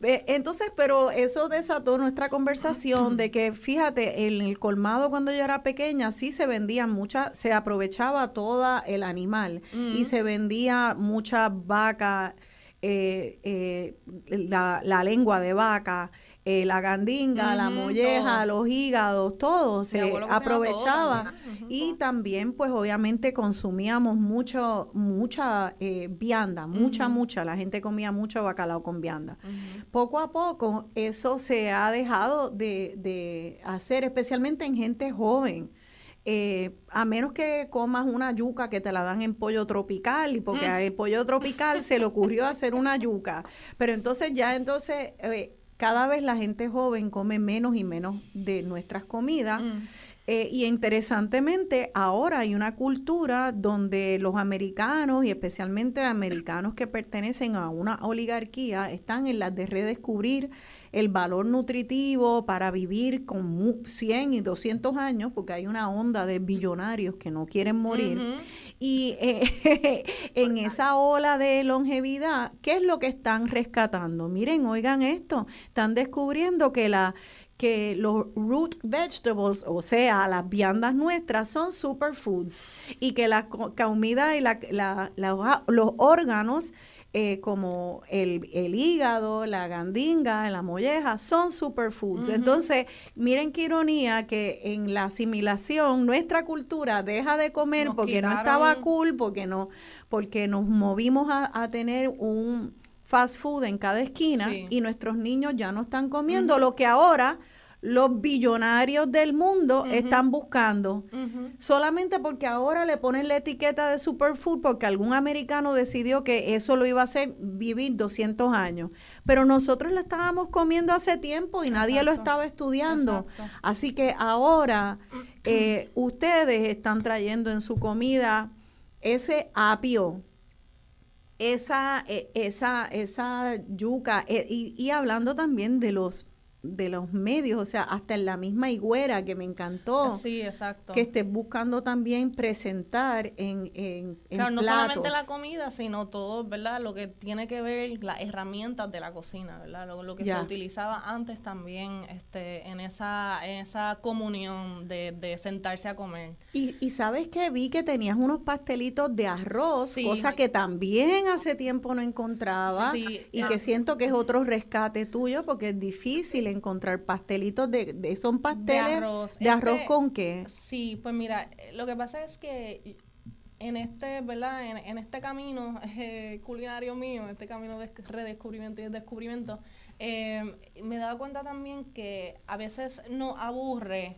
Entonces, pero eso desató nuestra conversación de que, fíjate, en el colmado cuando yo era pequeña sí se vendían muchas, se aprovechaba toda el animal y se vendía mucha vaca, eh, eh, la, la lengua de vaca, eh, la gandinga, la molleja, los hígados, todo se todo aprovechaba. y también, pues obviamente consumíamos mucho, mucha eh, vianda, mucha, mucha. La gente comía mucho bacalao con vianda. Poco a poco eso se ha dejado de, de hacer, especialmente en gente joven. Eh, a menos que comas una yuca que te la dan en pollo tropical, y porque al pollo tropical se le ocurrió hacer una yuca. Pero entonces ya entonces eh, cada vez la gente joven come menos y menos de nuestras comidas. Mm. Eh, y interesantemente, ahora hay una cultura donde los americanos, y especialmente americanos que pertenecen a una oligarquía, están en las de redescubrir el valor nutritivo para vivir con mu- 100 y 200 años, porque hay una onda de billonarios que no quieren morir. Y eh, <laughs> en esa ola de longevidad, ¿qué es lo que están rescatando? Miren, oigan esto, están descubriendo que la que los root vegetables, o sea, las viandas nuestras, son superfoods y que la co- comida y la, la- la- los órganos eh, como el, el hígado, la gandinga, la molleja, son superfoods. Entonces, miren qué ironía que en la asimilación nuestra cultura deja de comer Nos porque no estaba cool, porque no, porque nos movimos a, a tener un fast food en cada esquina Sí. y nuestros niños ya no están comiendo lo que ahora los billonarios del mundo están buscando. Solamente porque ahora le ponen la etiqueta de superfood porque algún americano decidió que eso lo iba a hacer vivir 200 años. Pero nosotros lo estábamos comiendo hace tiempo y nadie lo estaba estudiando. Exacto. Así que ahora eh, ustedes están trayendo en su comida ese apio, esa, eh, esa, esa yuca, eh, y, y hablando también de los de los medios, o sea, hasta en la misma higuera que me encantó Sí, exacto. que estés buscando también presentar en, en, en Claro, no platos. solamente la comida, sino todo, ¿verdad? Lo que tiene que ver las herramientas de la cocina, ¿verdad? Lo, lo que Ya. se utilizaba antes también este, en, esa, en esa comunión de, de sentarse a comer. Y, y sabes que vi que tenías unos pastelitos de arroz, Sí. cosa que también hace tiempo no encontraba Sí, y ah. que siento que es otro rescate tuyo porque es difícil encontrar pastelitos de, de son pasteles arroz. de arroz Este- con qué. Sí, pues mira, lo que pasa es que en este, ¿verdad? En, en este camino eh, culinario mío, este camino de redescubrimiento y descubrimiento, eh, me he dado cuenta también que a veces no aburre.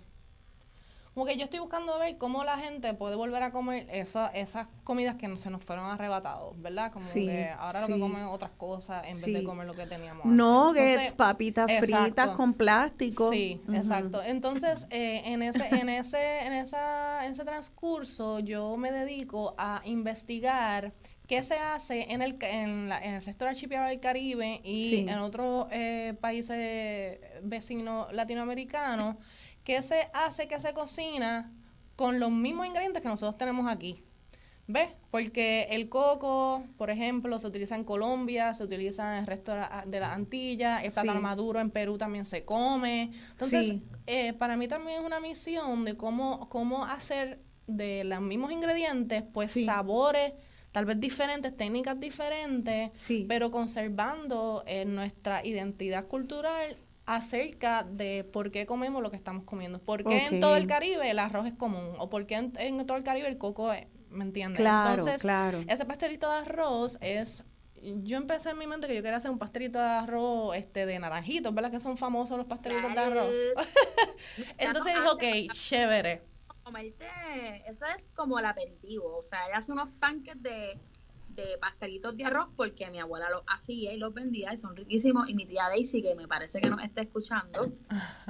Como que yo estoy buscando ver cómo la gente puede volver a comer esa- esas comidas que se nos fueron arrebatados, ¿verdad? Como Sí, que ahora lo que comen otras cosas en vez de comer lo que teníamos. antes. Nuggets, Entonces, papitas fritas con plástico. Sí, exacto. Entonces, eh, en ese, en ese, en esa, en ese transcurso, yo me dedico a investigar qué se hace en el, en, la- en el resto del archipiélago del Caribe y Sí. en otros eh, países vecinos latinoamericanos, qué se hace, qué se cocina con los mismos ingredientes que nosotros tenemos aquí. ¿Ves? Porque el coco, por ejemplo, se utiliza en Colombia, se utiliza en el resto de la, de la Antilla, el plátano Sí. maduro en Perú también se come. Entonces, Sí. eh, para mí también es una misión de cómo, cómo hacer de los mismos ingredientes, pues Sí. sabores tal vez diferentes, técnicas diferentes, pero conservando eh, nuestra identidad cultural acerca de por qué comemos lo que estamos comiendo. ¿Por qué en todo el. Caribe el arroz es común? ¿O por qué en, en todo el Caribe el coco es? ¿Me entiendes? Claro, Entonces, claro. ese pastelito de arroz es... Yo empecé en mi mente que yo quería hacer un pastelito de arroz este de naranjitos, ¿verdad? Que son famosos los pastelitos de arroz. <laughs> Entonces dije, ok, chévere. comerte, eso es como el aperitivo, o sea, ella hace unos panques de, de pastelitos de arroz porque mi abuela los hacía y los vendía y son riquísimos. Y mi tía Daisy, que me parece que nos está escuchando,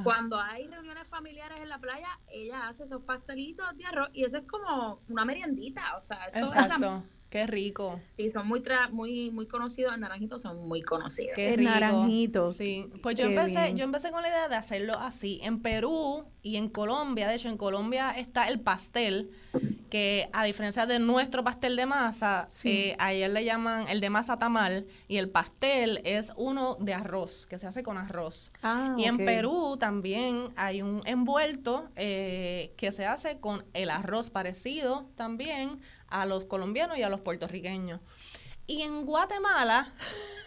cuando hay reuniones familiares en la playa, ella hace esos pastelitos de arroz y eso es como una meriendita. O sea, eso es la. Qué rico. y son muy tra- muy muy conocidos, en Naranjito son muy conocidos. Qué El rico. naranjito. Sí. Pues yo Qué empecé, bien. yo empecé con la idea de hacerlo así. En Perú y en Colombia, de hecho, en Colombia está el pastel, que a diferencia de nuestro pastel de masa, Sí. eh, a ellos le llaman el de masa tamal, y el pastel es uno de arroz, que se hace con arroz. Ah, Y en. Perú también hay un envuelto eh, que se hace con el arroz parecido también a los colombianos y a los puertorriqueños. Y en Guatemala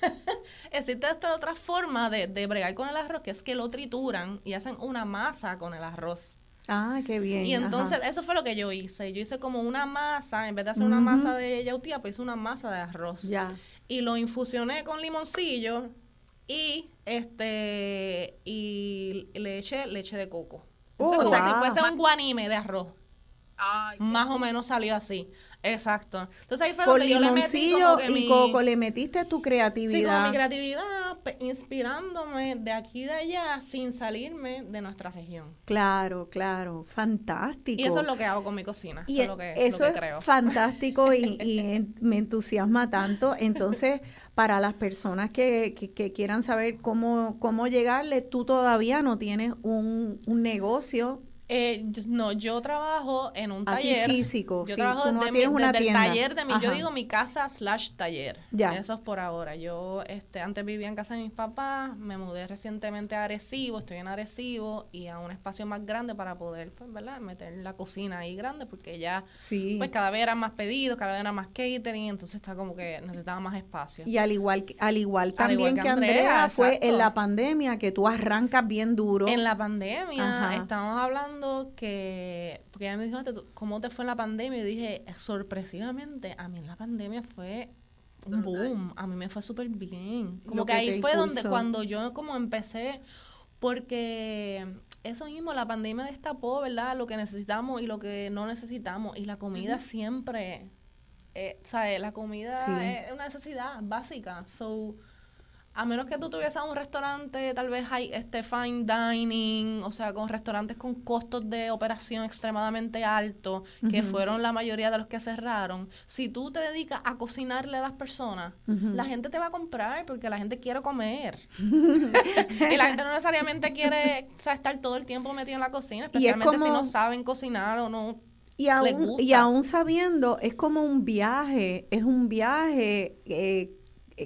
<laughs> existe esta otra forma de, de bregar con el arroz, que es que lo trituran y hacen una masa con el arroz. Ah, qué bien. Y entonces ajá. eso fue lo que yo hice. Yo hice como una masa, en vez de hacer una masa de yautía, pues hice una masa de arroz Ya. y lo infusioné con limoncillo y este y le eché leche de coco. O sea, wow. si fuese un guanime de arroz, Ay, más o menos salió así. Exacto. Entonces ahí fue Con donde yo le metí limoncillo como que y mi- coco le metiste tu Sí, con creatividad. mi creatividad, inspirándome de aquí y de allá sin salirme de nuestra región. Claro, claro. Fantástico. Y eso es lo que hago con mi cocina. Y eso es lo que, eso lo que es creo. fantástico y, y <laughs> en- me entusiasma tanto. Entonces, para las personas que, que- que quieran saber cómo, cómo llegarle, tú todavía no tienes un, un negocio Eh, yo- no, yo trabajo en un así taller. físico. Yo trabajo no mi- tienes una desde tienda. el taller de mi, yo digo mi casa slash taller. Ya. Eso es por ahora. Yo este, antes vivía en casa de mis papás, me mudé recientemente a Arecibo, estoy en Arecibo y a un espacio más grande para poder, pues, ¿verdad? Meter la cocina ahí grande porque ya, Sí. pues cada vez eran más pedidos, cada vez era más catering, entonces está como que necesitaba más espacio. Y al igual, al igual Al también igual que, que Andrea, Andrea, fue en la pandemia que tú arrancas bien duro. En la pandemia, Ajá. estábamos hablando que, porque ella me dijo, "Mate, ¿tú- ¿cómo te fue en la pandemia? Y dije, sorpresivamente, a mí en la pandemia fue un boom, a mí me fue súper bien. Como Lo que, que ahí fue donde, cuando yo como empecé, porque eso mismo, la pandemia destapó, ¿verdad? Lo que necesitamos y lo que no necesitamos. Y la comida siempre, eh, ¿sabes? La comida Sí. es una necesidad básica. So, a menos que tú tuvieses un restaurante, tal vez hay este fine dining, o sea, con restaurantes con costos de operación extremadamente altos, que fueron la mayoría de los que cerraron. Si tú te dedicas a cocinarle a las personas, la gente te va a comprar porque la gente quiere comer. <laughs> y la gente no necesariamente quiere o sea, estar todo el tiempo metido en la cocina, es especialmente si no saben cocinar o no. Y aún, y aún sabiendo, es como un viaje, es un viaje, eh,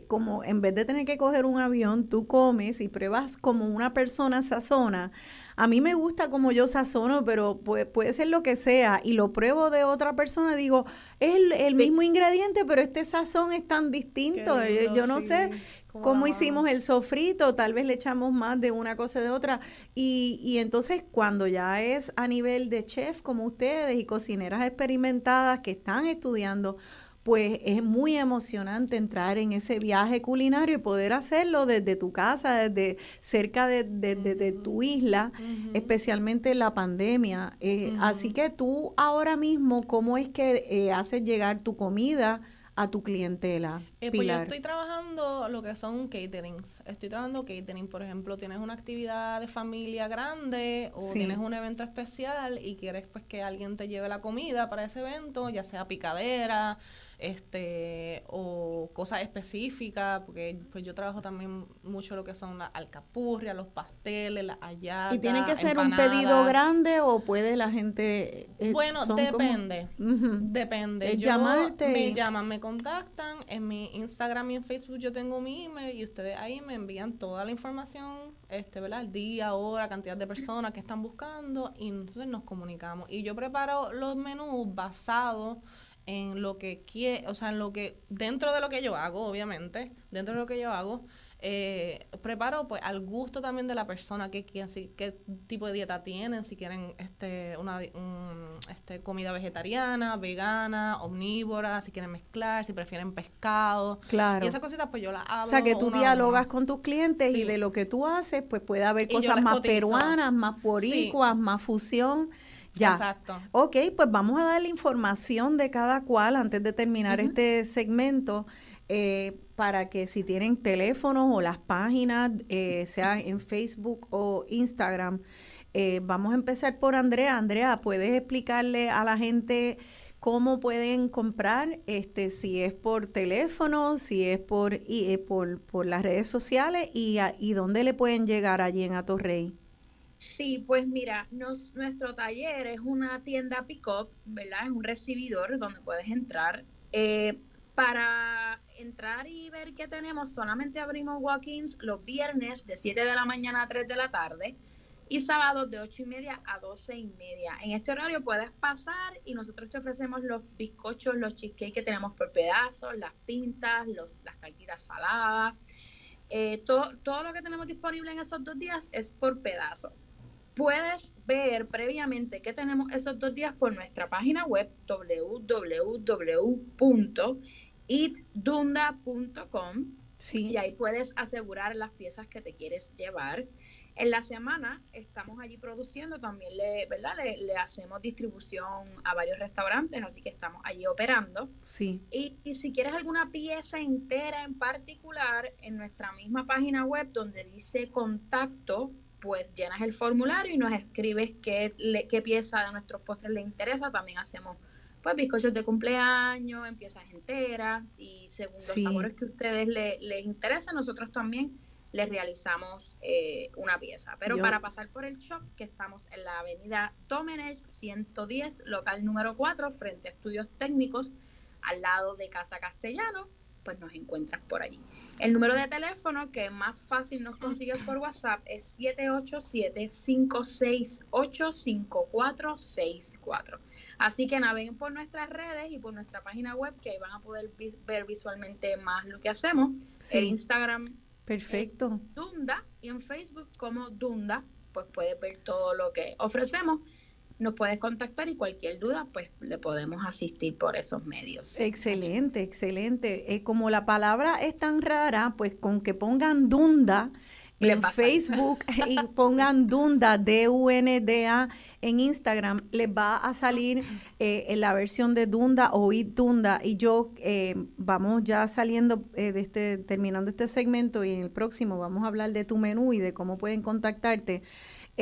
como en vez de tener que coger un avión, tú comes y pruebas como una persona sazona. A mí me gusta como yo sazono, pero puede, puede ser lo que sea, y lo pruebo de otra persona, digo, es el, el mismo ingrediente, pero este sazón es tan distinto. Eh, lindo, yo no sí, sé cómo hicimos el sofrito, tal vez le echamos más de una cosa de otra. Y, y entonces cuando ya es a nivel de chef como ustedes y cocineras experimentadas que están estudiando, pues es muy emocionante entrar en ese viaje culinario y poder hacerlo desde tu casa, desde cerca de, de- de- de tu isla, especialmente en la pandemia. Eh, Así que tú ahora mismo, ¿cómo es que eh, haces llegar tu comida a tu clientela? Eh, pues yo Pilar? estoy trabajando lo que son caterings. Estoy trabajando catering, por ejemplo, tienes una actividad de familia grande o Sí. tienes un evento especial y quieres pues que alguien te lleve la comida para ese evento, ya sea picadera, este o cosas específicas, porque pues yo trabajo también mucho lo que son las alcapurrias, los pasteles, las hallacas, ¿Y tiene que ser un pedido grande o puede la gente... eh, Bueno, son como- depende. Depende. Yo- llamarte Me llaman, me contactan. En mi Instagram y en Facebook yo tengo mi email y ustedes ahí me envían toda la información, este, ¿verdad? El día, hora, cantidad de personas que están buscando y entonces nos comunicamos. Y yo preparo los menús basados en lo que quiere, o sea, en lo que, dentro de lo que yo hago, obviamente, dentro de lo que yo hago, eh, preparo pues al gusto también de la persona que quieren, si, qué tipo de dieta tienen, si quieren este una un, este comida vegetariana, vegana, omnívora, si quieren mezclar, si prefieren pescado. Claro. Y esas cositas pues yo las hablo. O sea, que tú dialogas con tus clientes y de lo que tú haces, pues puede haber Y cosas más cotizo. peruanas, más boricuas, más fusión. Ya. Exacto. Ok, pues vamos a dar la información de cada cual antes de terminar este segmento. eh, para que si tienen teléfonos o las páginas, eh, sea en Facebook o Instagram, eh, vamos a empezar por Andrea. Andrea, ¿puedes explicarle a la gente cómo pueden comprar, este, si es por teléfono, si es por, y, eh, por, por las redes sociales y, a- y dónde le pueden llegar allí en Atorrey? Sí, pues mira, nos- nuestro taller es una tienda pick-up, ¿verdad? Es un recibidor donde puedes entrar. Eh, para entrar y ver qué tenemos, solamente abrimos walk-ins los viernes de 7 de la mañana a 3 de la tarde y sábados de 8 y media a 12 y media. En este horario puedes pasar y nosotros te ofrecemos los bizcochos, los cheesecake que tenemos por pedazos, las pintas, los, las tartitas saladas. Eh, todo, todo lo que tenemos disponible en esos dos días es por pedazo. Puedes ver previamente qué tenemos esos dos días por nuestra página web www.itdunda.com Sí. y ahí puedes asegurar las piezas que te quieres llevar. En la semana estamos allí produciendo, también le, ¿verdad? Le, le hacemos distribución a varios restaurantes, así que estamos allí operando. Sí. Y, y si quieres alguna pieza entera en particular, en nuestra misma página web donde dice contacto, pues llenas el formulario y nos escribes qué, le- qué pieza de nuestros postres le interesa. También hacemos pues bizcochos de cumpleaños, en piezas enteras y según los sabores que a ustedes le- les interesa, nosotros también les realizamos eh, una pieza. Pero Yo- para pasar por el shop, que estamos en la avenida Domenech 110, local número 4, frente a estudios técnicos, al lado de Casa Castellano, pues nos encuentras por allí. El número de teléfono que más fácil nos consigues por WhatsApp es 787-568-5464. Así que naveguen por nuestras redes y por nuestra página web que ahí van a poder vis- ver visualmente más lo que hacemos. Sí. El Instagram Perfecto. Dunda y en Facebook como Dunda, pues puedes ver todo lo que ofrecemos. Nos puedes contactar y cualquier duda, pues le podemos asistir por esos medios. Excelente, excelente. Eh, como la palabra es tan rara, pues con que pongan Dunda en. Facebook <laughs> y pongan Dunda, D-U-N-D-A, en Instagram, les va a salir eh, en la versión de Dunda o It Dunda. Y yo eh, vamos ya saliendo eh, de este, terminando este segmento y en el próximo vamos a hablar de tu menú y de cómo pueden contactarte.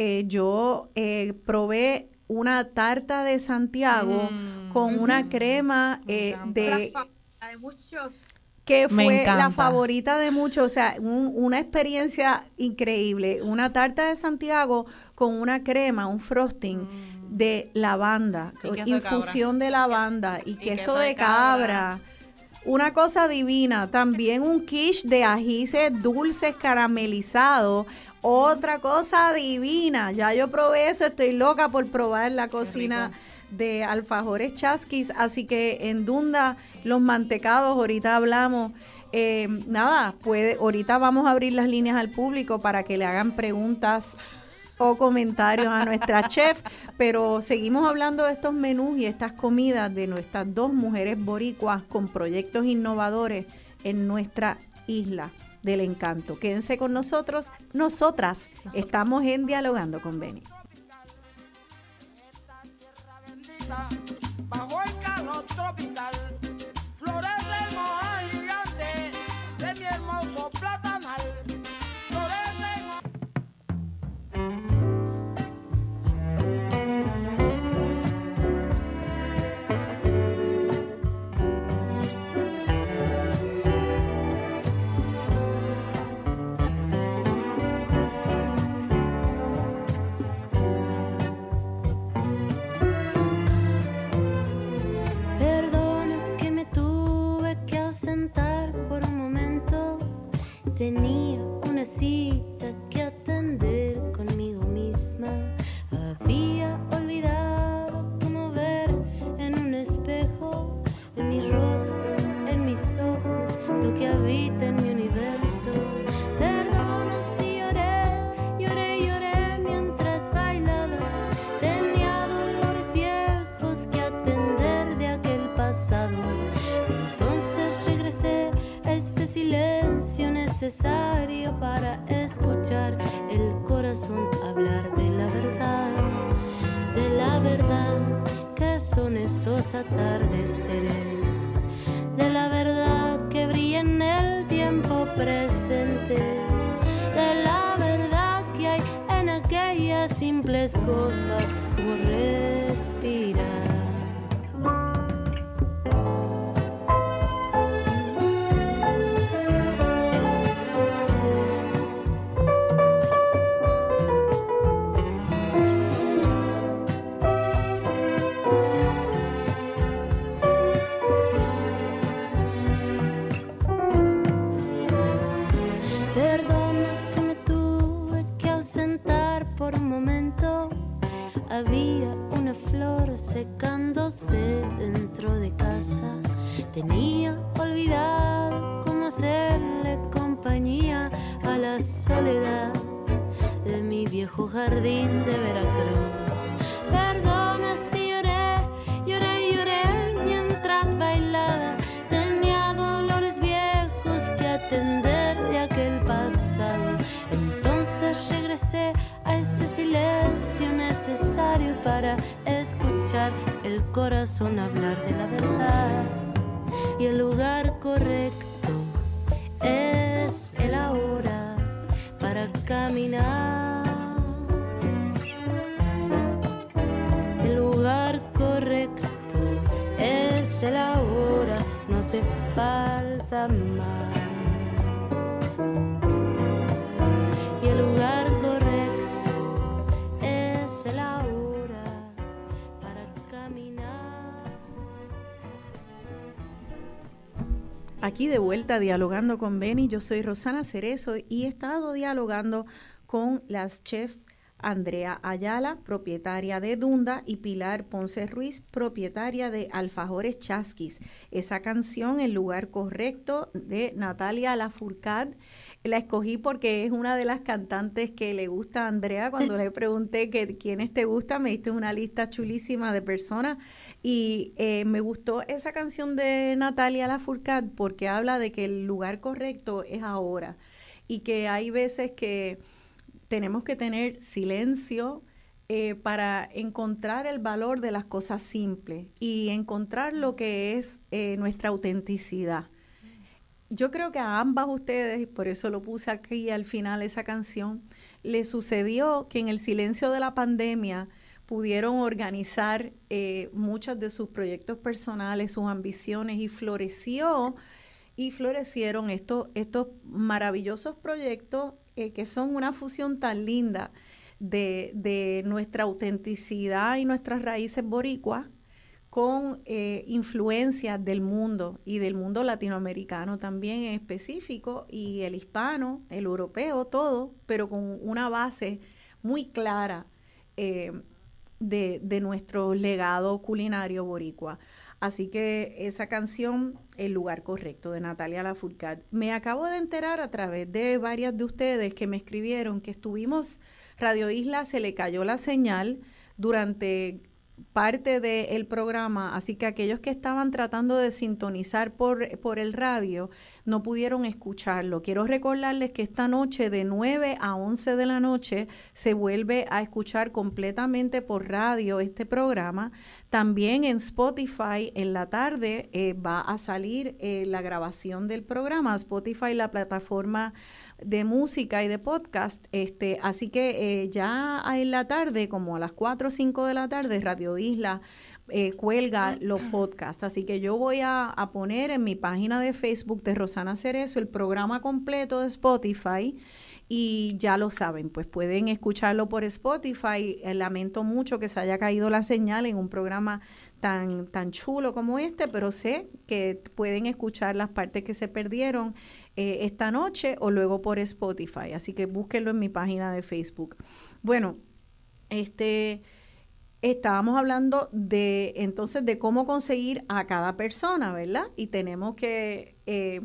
Eh, yo eh, probé una tarta de Santiago Mm. con una crema eh, de de muchos. que fue la favorita de muchos, o sea, un- una experiencia increíble, una tarta de Santiago con una crema, un frosting de lavanda, de infusión de lavanda y, Y queso, queso de de cabra. Una cosa divina, también un quiche de ajíes dulces caramelizados, otra cosa divina. Ya yo probé eso, estoy loca por probar la cocina de alfajores chasquis, así que en Dunda los mantecados, ahorita hablamos. Eh, nada, puede, ahorita vamos a abrir las líneas al público para que le hagan preguntas o comentarios a nuestra <laughs> chef, pero seguimos hablando de estos menús y estas comidas de nuestras dos mujeres boricuas con proyectos innovadores en nuestra isla del encanto. Quédense con nosotros, nosotras estamos en Dialogando con Beni. esta tierra bendita, bajo el calor tropical, tenía una cita. Esos atardeceres, de la verdad que brilla en el tiempo presente, de la verdad que hay en aquellas simples cosas Aquí de vuelta dialogando con Benny, yo soy Rosana Cerezo y he estado dialogando con las chefs Andrea Ayala, propietaria de Dunda, y Pilar Ponce Ruiz, propietaria de Alfajores Chasquis. Esa canción, El lugar correcto, de Natalia Lafourcade, la escogí porque es una de las cantantes que le gusta a Andrea. Cuando le pregunté que quiénes te gusta, me diste una lista chulísima de personas y eh, me gustó esa canción de Natalia Lafourcade porque habla de que el lugar correcto es ahora y que hay veces que tenemos que tener silencio eh, para encontrar el valor de las cosas simples y encontrar lo que es eh, nuestra autenticidad. Yo creo que a ambas ustedes, y por eso lo puse aquí al final esa canción, le sucedió que en el silencio de la pandemia pudieron organizar eh, muchos de sus proyectos personales, sus ambiciones y floreció y florecieron estos, estos maravillosos proyectos eh, que son una fusión tan linda de, de nuestra autenticidad y nuestras raíces boricuas con eh, influencias del mundo y del mundo latinoamericano también en específico y el hispano, el europeo, todo, pero con una base muy clara eh, de, de nuestro legado culinario boricua. Así que esa canción, El lugar correcto, de Natalia Lafourcade. Me acabo de enterar a través de varias de ustedes que me escribieron que estuvimos, Radio Isla se le cayó la señal durante parte del programa, así que aquellos que estaban tratando de sintonizar por, por el radio no pudieron escucharlo. Quiero recordarles que esta noche de 9 a 11 de la noche se vuelve a escuchar completamente por radio este programa. También en Spotify en la tarde eh, va a salir eh, la grabación del programa. Spotify, la plataforma de música y de podcast. Este, así que eh, ya en la tarde, como a las 4 o 5 de la tarde, Radio Isla eh, cuelga los podcasts. Así que yo voy a, a, poner en mi página de Facebook de Rosana Cerezo el programa completo de Spotify. Y ya lo saben, pues pueden escucharlo por Spotify. Eh, lamento mucho que se haya caído la señal en un programa tan, tan chulo como este, pero sé que pueden escuchar las partes que se perdieron eh, esta noche o luego por Spotify. Así que búsquenlo en mi página de Facebook. Bueno, este estábamos hablando de entonces de cómo conseguir a cada persona, ¿verdad? Y tenemos que, eh,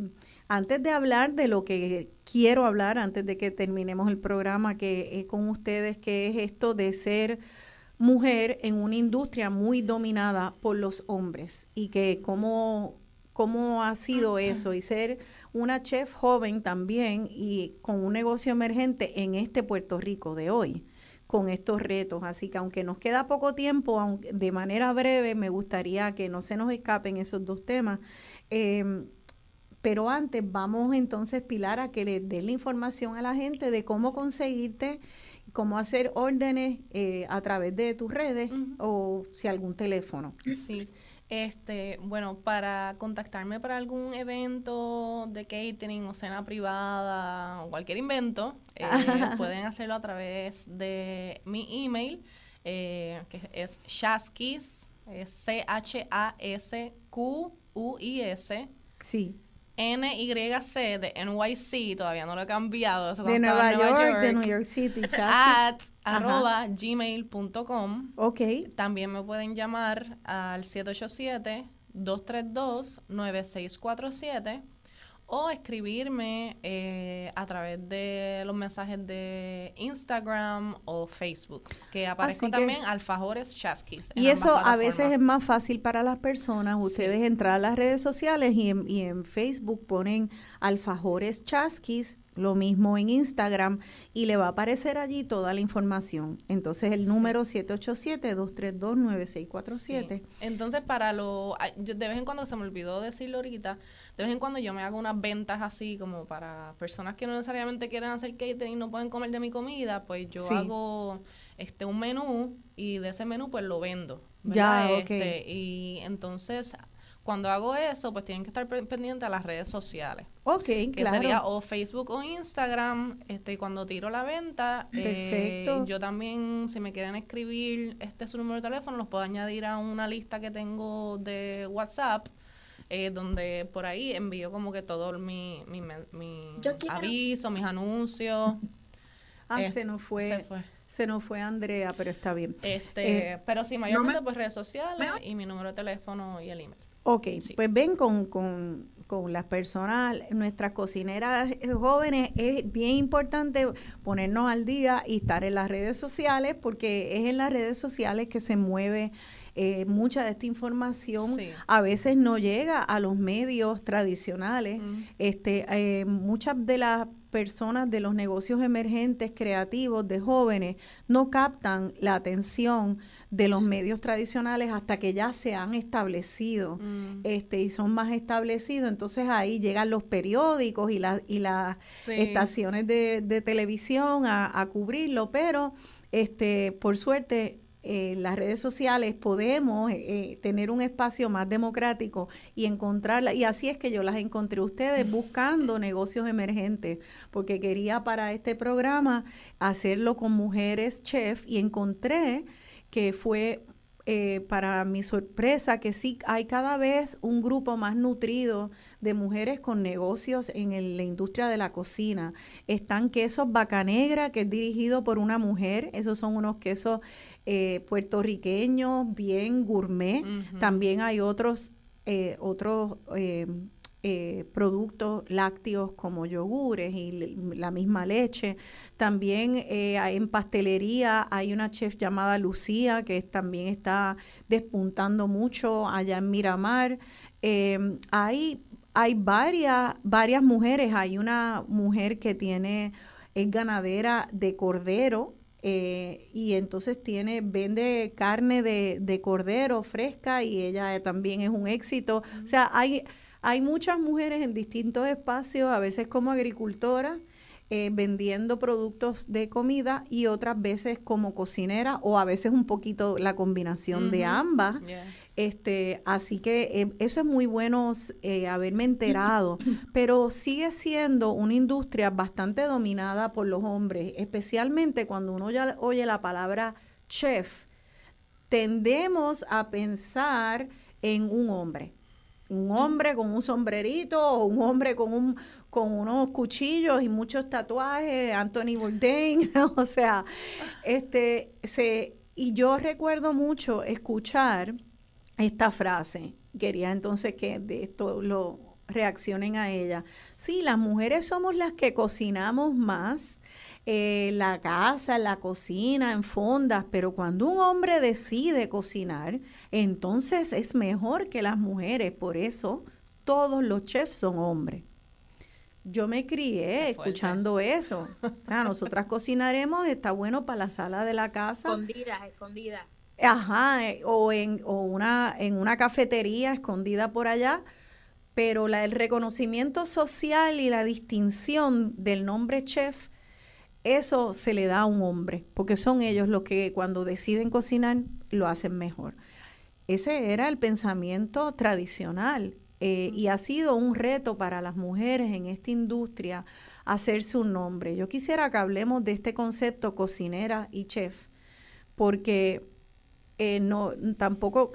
antes de hablar de lo que quiero hablar, antes de que terminemos el programa que es con ustedes, que es esto de ser mujer en una industria muy dominada por los hombres. Y que cómo, cómo ha sido eso. Y ser una chef joven también y con un negocio emergente en este Puerto Rico de hoy con estos retos. Así que aunque nos queda poco tiempo, aunque de manera breve, me gustaría que no se nos escapen esos dos temas. Em, pero antes vamos entonces, Pilar, a que le des la información a la gente de cómo conseguirte, cómo hacer órdenes eh, a través de tus redes o si algún teléfono. Sí. Este, bueno, para contactarme para algún evento de catering o cena privada o cualquier invento, eh, <laughs> pueden hacerlo a través de mi email, eh, que es shaskis, C-H-A-S-Q-U-I-S. Sí. NYC de NYC, todavía no lo he cambiado. eso De Nueva, York, de New York City. <laughs> At arroba gmail.com. Ok. También me pueden llamar al 787-232-9647 o escribirme eh, a través de los mensajes de Instagram o Facebook, que aparezco que- también Alfajores Chasquis. Y eso a veces es más fácil para las personas. Ustedes entrar a las redes sociales y en, y en Facebook ponen alfajores chasquis, lo mismo en Instagram, y le va a aparecer allí toda la información. Entonces el número 787-232-9647. Sí. Entonces, para lo. yo de vez en cuando se me olvidó decirlo ahorita. De vez en cuando yo me hago unas ventas así, como para personas que no necesariamente quieren hacer catering y no pueden comer de mi comida, pues yo Sí. hago este un menú y de ese menú pues lo vendo. Ya, ¿verdad? ok. Este, y entonces, cuando hago eso, pues tienen que estar pe- pendientes a las redes sociales. Ok, Que claro. sería o Facebook o Instagram, este, y cuando tiro la venta, eh, Perfecto. yo también, si me quieren escribir este su número de teléfono, los puedo añadir a una lista que tengo de WhatsApp, eh, donde por ahí envío como que todo mi, mi, mi aviso, mis anuncios. Ah, Eh, se nos fue, se fue. se nos fue Andrea, pero está bien. Este, Eh, pero sí, mayormente pues redes sociales y mi número de teléfono y el email. Ok, Sí. pues ven con, con, con las personas, nuestras cocineras jóvenes, es bien importante ponernos al día y estar en las redes sociales, porque es en las redes sociales que se mueve eh, mucha de esta información. Sí. A veces no llega a los medios tradicionales. Mm. Este, eh, muchas de las personas de los negocios emergentes creativos de jóvenes no captan la atención de los medios tradicionales hasta que ya se han establecido Mm. este y son más establecidos entonces ahí llegan los periódicos y, la- y las Sí. estaciones de, de televisión a, a cubrirlo pero este por suerte eh, las redes sociales podemos eh, tener un espacio más democrático y encontrarla. Y así es que yo las encontré ustedes buscando negocios emergentes, porque quería para este programa hacerlo con mujeres chef y encontré que fue eh, para mi sorpresa que sí hay cada vez un grupo más nutrido de mujeres con negocios en el- la industria de la cocina. Están quesos Bacanegra, que es dirigido por una mujer. Esos son unos quesos eh, puertorriqueños, bien gourmet. También hay otros, eh, otros eh, productos lácteos como yogures y la misma leche. También eh, en pastelería hay una chef llamada Lucía que también está despuntando mucho allá en Miramar. Eh, hay hay varias, varias mujeres. Hay una mujer que tiene, es ganadera de cordero. y entonces tiene, vende carne de, de cordero fresca y ella también es un éxito. O sea, hay, hay muchas mujeres en distintos espacios, a veces como agricultoras, eh, vendiendo productos de comida y otras veces como cocinera o a veces un poquito la combinación de ambas. Yes. Este, así que eh, eso es muy bueno eh, haberme enterado, <laughs> pero sigue siendo una industria bastante dominada por los hombres, especialmente cuando uno ya oye la palabra chef, tendemos a pensar en un hombre. Un hombre con un sombrerito o un hombre con un con unos cuchillos y muchos tatuajes, Anthony Bourdain, <laughs> o sea, este se y yo recuerdo mucho escuchar esta frase. Quería entonces que de esto lo reaccionen a ella. Sí, las mujeres somos las que cocinamos más, eh, la casa, la cocina, en fondas, pero cuando un hombre decide cocinar, entonces es mejor que las mujeres. Por eso todos los chefs son hombres. yo me crié escuchando eso. O sea, nosotras cocinaremos, está bueno para la sala de la casa. Escondidas, escondidas. Ajá, eh, o en o una en una cafetería escondida por allá, pero la, el reconocimiento social y la distinción del nombre chef, eso se le da a un hombre, porque son ellos los que cuando deciden cocinar lo hacen mejor. Ese era el pensamiento tradicional eh, y ha sido un reto para las mujeres en esta industria hacerse un nombre. Yo quisiera que hablemos de este concepto cocinera y chef, porque eh, no tampoco,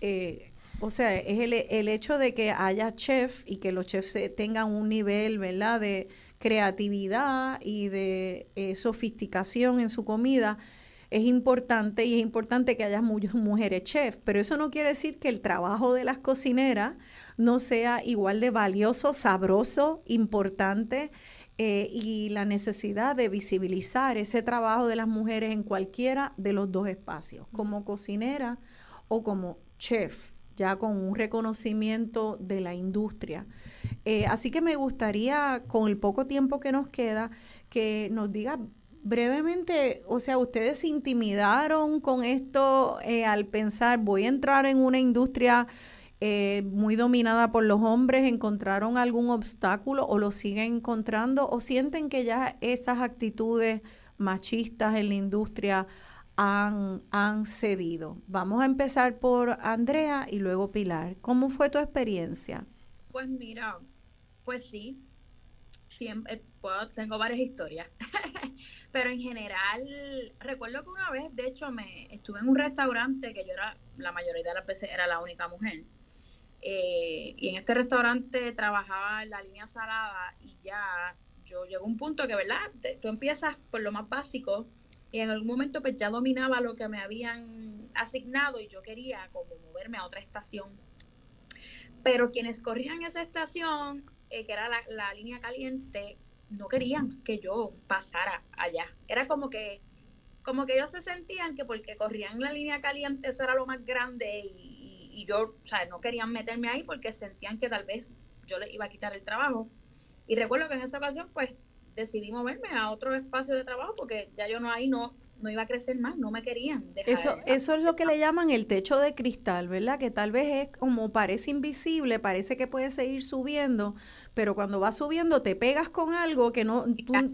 eh, o sea, es el, el, hecho de que haya chef y que los chefs tengan un nivel, ¿verdad?, de creatividad y de sofisticación en su comida es importante y es importante que haya muchas mujeres chef, pero eso no quiere decir que el trabajo de las cocineras no sea igual de valioso, sabroso, importante eh, y la necesidad de visibilizar ese trabajo de las mujeres en cualquiera de los dos espacios, como cocinera o como chef, ya con un reconocimiento de la industria. Eh, así que me gustaría, con el poco tiempo que nos queda, que nos diga brevemente, o sea, ustedes se intimidaron con esto eh, al pensar, voy a entrar en una industria eh, muy dominada por los hombres, ¿encontraron algún obstáculo o lo siguen encontrando o sienten que ya estas actitudes machistas en la industria han, han cedido? Vamos a empezar por Andrea y luego Pilar. ¿Cómo fue tu experiencia? Pues mira, pues sí, siempre tengo varias historias. <laughs> Pero en general, recuerdo que una vez, de hecho, me estuve en un restaurante que yo era, la mayoría de las veces era la única mujer. Eh, y en este restaurante trabajaba en la línea salada y ya yo llegó un punto que, ¿verdad? tú empiezas por lo más básico y en algún momento pues ya dominaba lo que me habían asignado y yo quería como moverme a otra estación. Pero quienes corrían esa estación, eh, que era la, la línea caliente, no querían que yo pasara allá. Era como que, como que ellos se sentían que porque corrían la línea caliente eso era lo más grande y, y, yo, o sea, no querían meterme ahí porque sentían que tal vez yo les iba a quitar el trabajo. Y recuerdo que en esa ocasión, pues, decidí moverme a otro espacio de trabajo porque ya yo no ahí no, no iba a crecer más, no me querían. eso, eso es lo que le llaman el techo de cristal, ¿verdad? Que tal vez es como parece invisible, parece que puede seguir subiendo, pero cuando va subiendo te pegas con algo que no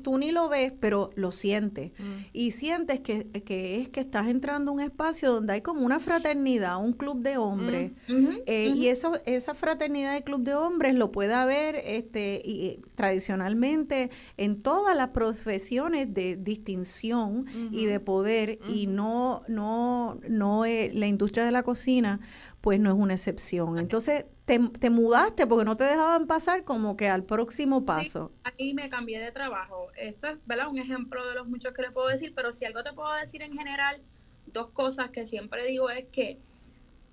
tú, ni lo ves, pero lo sientes. Mm. Y sientes que, que, es que estás entrando a un espacio donde hay como una fraternidad, un club de hombres. Mm, eh, y eso, esa fraternidad de club de hombres lo puede haber este, y, tradicionalmente en todas las profesiones de distinción y de poder y no, no, no eh, la industria de la cocina pues no es una excepción. Entonces te, te, mudaste porque no te dejaban pasar como que al próximo paso. ahí me cambié de trabajo. Esto es ¿verdad? un ejemplo de los muchos que le puedo decir, pero si algo te puedo decir en general, dos cosas que siempre digo es que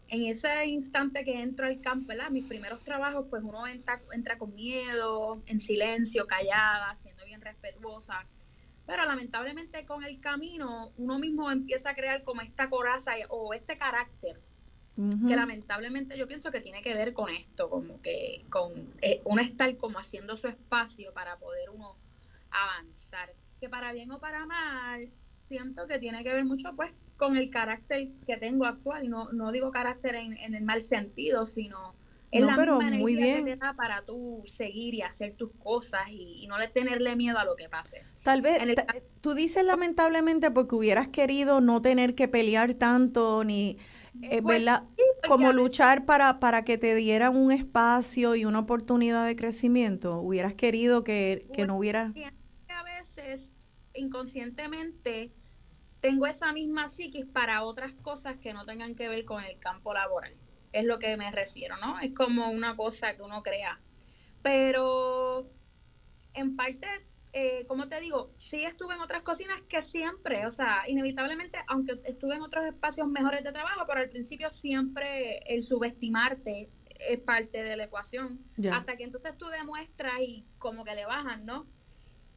en ese instante que entro al campo, ¿verdad? mis primeros trabajos, pues uno entra, entra con miedo, en silencio, callada, siendo bien respetuosa. Pero lamentablemente con el camino uno mismo empieza a crear como esta coraza o este carácter que lamentablemente yo pienso que tiene que ver con esto, como que con eh, uno estar como haciendo su espacio para poder uno avanzar. Que para bien o para mal, siento que tiene que ver mucho pues con el carácter que tengo actual. No, no digo carácter en, en el mal sentido, sino es la pero misma muy bien. que te da para tú seguir y hacer tus cosas y, no le tenerle miedo a lo que pase. Tal vez, tú dices lamentablemente porque hubieras querido no tener que pelear tanto ni, eh, pues ¿verdad? Como luchar para, para que te dieran un espacio y una oportunidad de crecimiento. Hubieras querido que, que no hubiera... A veces, inconscientemente, tengo esa misma psiquis para otras cosas que no tengan que ver con el campo laboral es lo que me refiero, ¿no? Es como una cosa que uno crea. Pero en parte, eh, como te digo, sí estuve en otras cocinas que siempre, o sea, inevitablemente, aunque estuve en otros espacios mejores de trabajo, pero al principio siempre el subestimarte es parte de la ecuación. Hasta que entonces tú demuestras y como que le bajan, ¿no?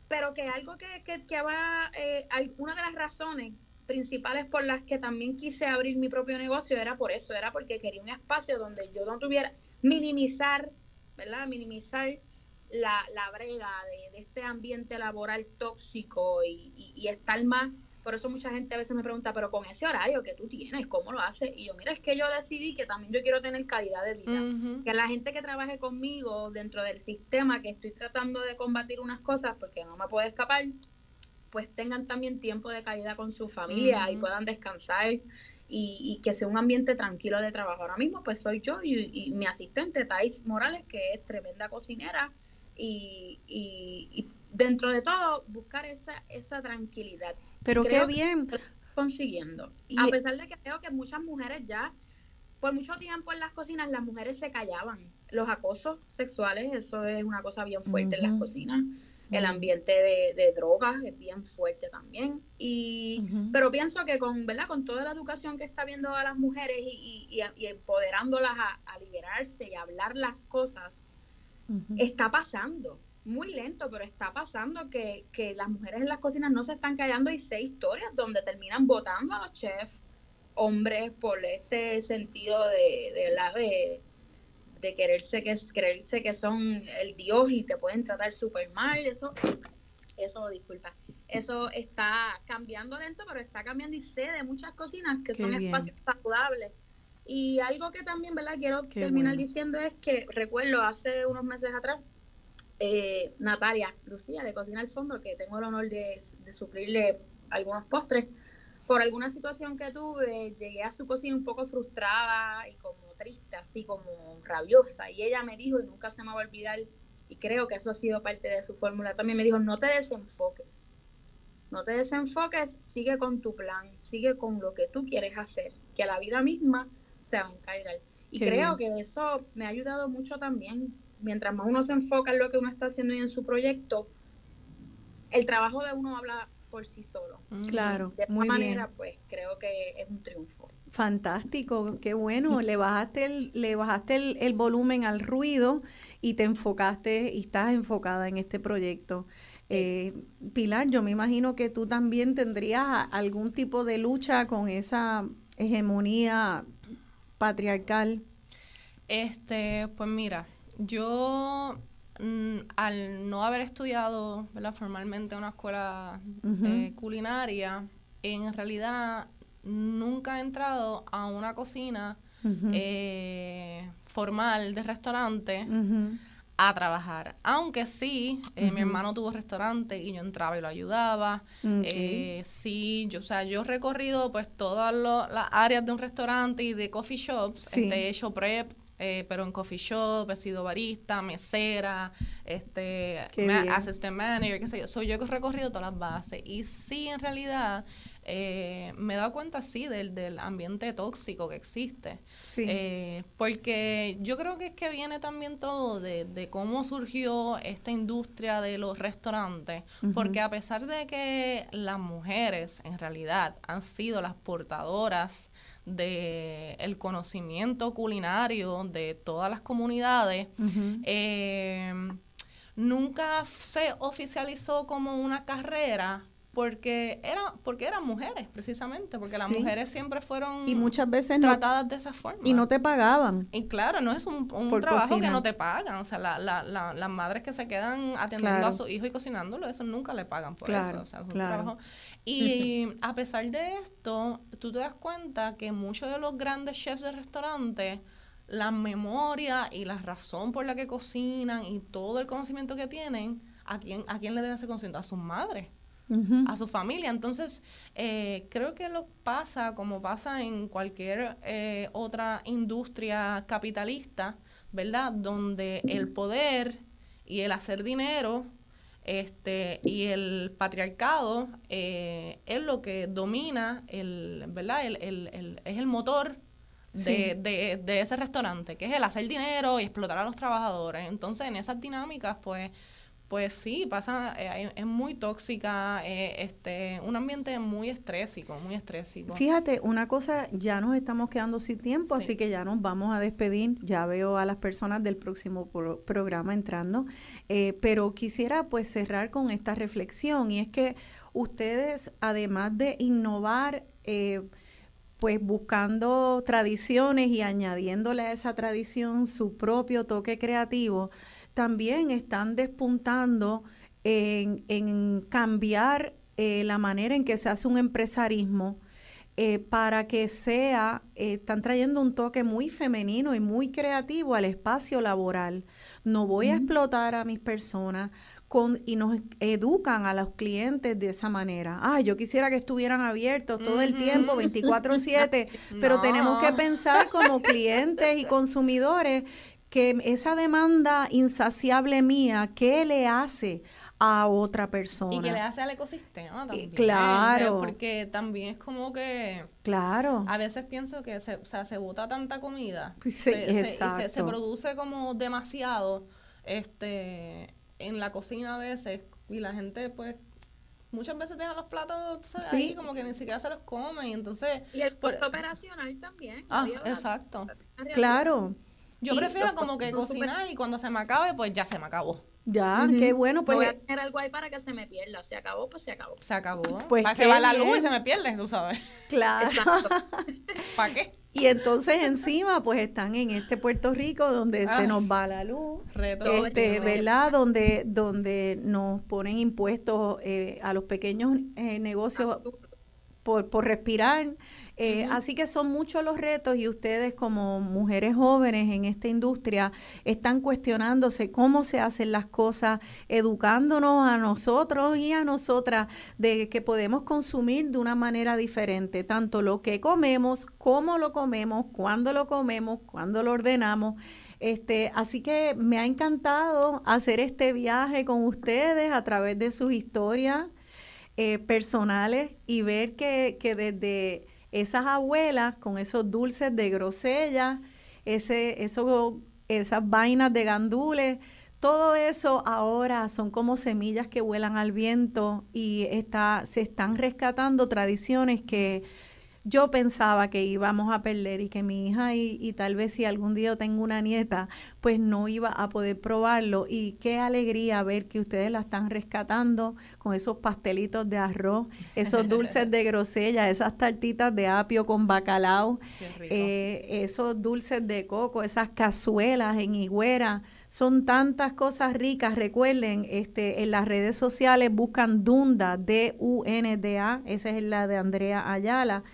Pero que algo que, que, que va, eh, una de las razones principales por las que también quise abrir mi propio negocio era por eso, era porque quería un espacio donde yo no tuviera minimizar, ¿verdad? Minimizar la, la brega de, de este ambiente laboral tóxico y, y- y estar más. Por eso mucha gente a veces me pregunta, pero con ese horario que tú tienes, ¿cómo lo haces? Y yo, mira, es que yo decidí que también yo quiero tener calidad de vida. Que la gente que trabaje conmigo dentro del sistema que estoy tratando de combatir unas cosas porque no me puedo escapar, pues tengan también tiempo de calidad con su familia y puedan descansar y, y que sea un ambiente tranquilo de trabajo. Ahora mismo pues soy yo y, y mi asistente Thais Morales, que es tremenda cocinera y, y- y dentro de todo buscar esa, esa tranquilidad. Pero qué que bien. consiguiendo. Y- A pesar de que veo que muchas mujeres ya, por mucho tiempo en las cocinas, las mujeres se callaban. Los acosos sexuales, eso es una cosa bien fuerte en las cocinas. El ambiente de, de drogas es bien fuerte también. Y. Pero pienso que con, ¿verdad? con toda la educación que está viendo a las mujeres y, y- y- y empoderándolas a, a liberarse y a hablar las cosas, Está pasando. Muy lento, pero está pasando que, que las mujeres en las cocinas no se están callando y sé historias donde terminan votando a los chefs, hombres, por este sentido de, de, la de, de quererse que creerse que son el dios y te pueden tratar súper mal. Eso, eso, disculpa. Eso está cambiando lento, pero está cambiando y sé de muchas cocinas que Qué son bien. espacios saludables. Y algo que también, ¿verdad? Quiero Qué terminar bueno. diciendo es que recuerdo hace unos meses atrás, eh, Natalia Lucía de Cocina al Fondo, que tengo el honor de, de suplirle algunos postres, por alguna situación que tuve, llegué a su cocina un poco frustrada y como triste, así como rabiosa. Y ella me dijo, y nunca se me va a olvidar, y creo que eso ha sido parte de su fórmula también, me dijo, no te desenfoques. No te desenfoques, sigue con tu plan, sigue con lo que tú quieres hacer, que la vida misma se va a encargar. Y Qué creo bien. que eso me ha ayudado mucho también. Mientras más uno se enfoca en lo que uno está haciendo y en su proyecto, el trabajo de uno habla por sí solo. Ujú. Claro, De esta muy bien. manera, pues creo que es un triunfo. Fantástico, qué bueno. Le bajaste el, le bajaste el, el volumen al ruido y te enfocaste y estás enfocada en este proyecto. Eh, Pilar, yo me imagino que tú también tendrías algún tipo de lucha con esa hegemonía patriarcal. Este, pues mira, yo mm, al no haber estudiado ¿verdad? formalmente una escuela eh, culinaria, en realidad nunca he entrado a una cocina eh, formal de restaurante a trabajar. Aunque sí, eh, mi hermano tuvo restaurante y yo entraba y lo ayudaba. Eh, sí, yo, o sea, yo he recorrido pues todas lo- las áreas de un restaurante y de coffee shops. Sí. Este, he hecho prep, eh, pero en coffee shop, he sido barista, mesera, este, ma- bien. assistant manager, qué sé yo. So, yo he recorrido todas las bases. Y sí, en realidad, eh, me he dado cuenta, sí, del, del ambiente tóxico que existe. sí. Eh, porque yo creo que es que viene también todo de, de cómo surgió esta industria de los restaurantes, porque a pesar de que las mujeres en realidad han sido las portadoras de el conocimiento culinario de todas las comunidades, eh, nunca se oficializó como una carrera porque era porque eran mujeres precisamente porque las Sí. mujeres siempre fueron y muchas veces no, tratadas de esa forma. y no te pagaban. Y claro, no es un, un trabajo cocina. que no te pagan. O sea, la, la, la- las madres que se quedan atendiendo Claro. a su hijo y cocinándolo, eso nunca le pagan por Claro, eso. O sea, es un claro. trabajo. Y <laughs> a pesar de esto, tú te das cuenta que muchos de los grandes chefs de restaurantes, la memoria y la razón por la que cocinan y todo el conocimiento que tienen, ¿a quién, a quién le deben ese conocimiento? A sus madres A su familia. Entonces, eh, creo que lo pasa como pasa en cualquier eh, otra industria capitalista, ¿verdad? Donde el poder y el hacer dinero este, y el patriarcado eh, es lo que domina, el, ¿verdad? El, el- el- es el motor de, Sí. de- de ese restaurante, que es el hacer dinero y explotar a los trabajadores. Entonces, en esas dinámicas, pues, pues sí, pasa, eh, es muy tóxica, eh, este, un ambiente muy estrésico, muy estrésico. Fíjate, una cosa, ya nos estamos quedando sin tiempo, Sí. así que ya nos vamos a despedir. Ya veo a las personas del próximo pro- programa entrando, Eh, pero quisiera pues cerrar con esta reflexión y es que ustedes, además de innovar, eh, pues buscando tradiciones y añadiéndole a esa tradición su propio toque creativo, también están despuntando en, en cambiar eh, la manera en que se hace un empresarismo eh, para que sea, eh, están trayendo un toque muy femenino y muy creativo al espacio laboral. No voy a explotar a mis personas con, y nos educan a los clientes de esa manera. Ah, yo quisiera que estuvieran abiertos todo el tiempo, 24/7, <laughs> pero tenemos que pensar como clientes y consumidores que esa demanda insaciable mía, ¿qué le hace a otra persona. Y que le hace al ecosistema también. claro. Porque también es como que... Claro. A veces pienso que se, o sea, se bota tanta comida. Sí, se, exacto. Se, se, produce como demasiado este en la cocina a veces y la gente pues muchas veces deja los platos ahí como que ni siquiera se los come y entonces y el costo operacional también ah exacto claro yo prefiero como que cocinar y cuando se me acabe pues ya se me acabó ya, qué bueno. Pues, voy a tener algo ahí para que se me pierda. Se acabó, pues se acabó. Se acabó. Pues se va la luz y se me pierde, tú sabes. Claro. <laughs> ¿Para qué? Y entonces encima, pues están en este Puerto Rico donde se nos va la luz, reto, este, ¿verdad? Donde, donde nos ponen impuestos eh, a los pequeños eh, negocios por, por respirar. Eh, así que son muchos los retos y ustedes como mujeres jóvenes en esta industria están cuestionándose cómo se hacen las cosas, educándonos a nosotros y a nosotras de que podemos consumir de una manera diferente, tanto lo que comemos, cómo lo comemos, cuándo lo comemos, cuándo lo ordenamos. Este, así que me ha encantado hacer este viaje con ustedes a través de sus historias eh, personales y ver que, que, desde esas abuelas con esos dulces de grosella, ese, eso, esas vainas de gandules, todo eso ahora son como semillas que vuelan al viento y está, se están rescatando tradiciones que yo pensaba que íbamos a perder y que mi hija y, tal vez si algún día tengo una nieta, pues no iba a poder probarlo. Y qué alegría ver que ustedes la están rescatando con esos pastelitos de arroz, esos dulces de grosella, esas tartitas de apio con bacalao, eh, esos dulces de coco, esas cazuelas en higuera. Son tantas cosas ricas. Recuerden, este, en las redes sociales buscan Dunda, D-U-N-D-A, esa es la de Andrea Ayala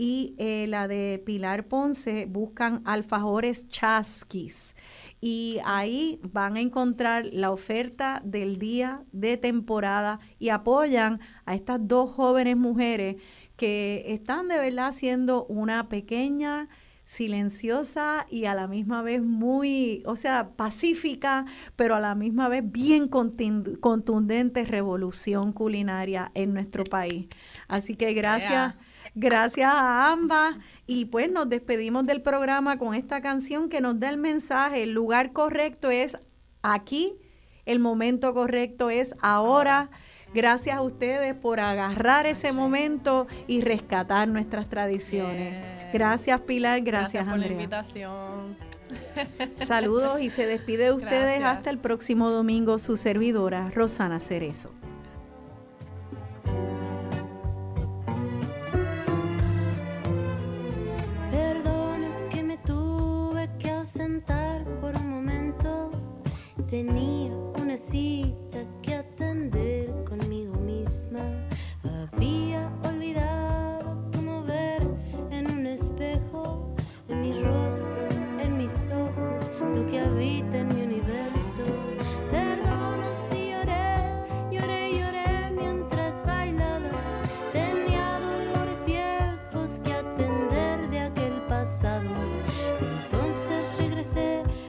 y eh, la de Pilar Ponce buscan alfajores chasquis. Y ahí van a encontrar la oferta del día de temporada y apoyan a estas dos jóvenes mujeres que están de verdad haciendo una pequeña silenciosa y a la misma vez muy, o sea, pacífica, pero a la misma vez bien contundente revolución culinaria en nuestro país. Así que gracias. Gracias a ambas. Y pues nos despedimos del programa con esta canción que nos da el mensaje. El lugar correcto es aquí, el momento correcto es ahora. Gracias a ustedes por agarrar ese momento y rescatar nuestras tradiciones. Gracias Pilar, gracias, gracias por la invitación. <laughs> Saludos y se despide de ustedes hasta el próximo domingo su servidora Rosana Cerezo. sentar por un momento. Tenía una cita que atender.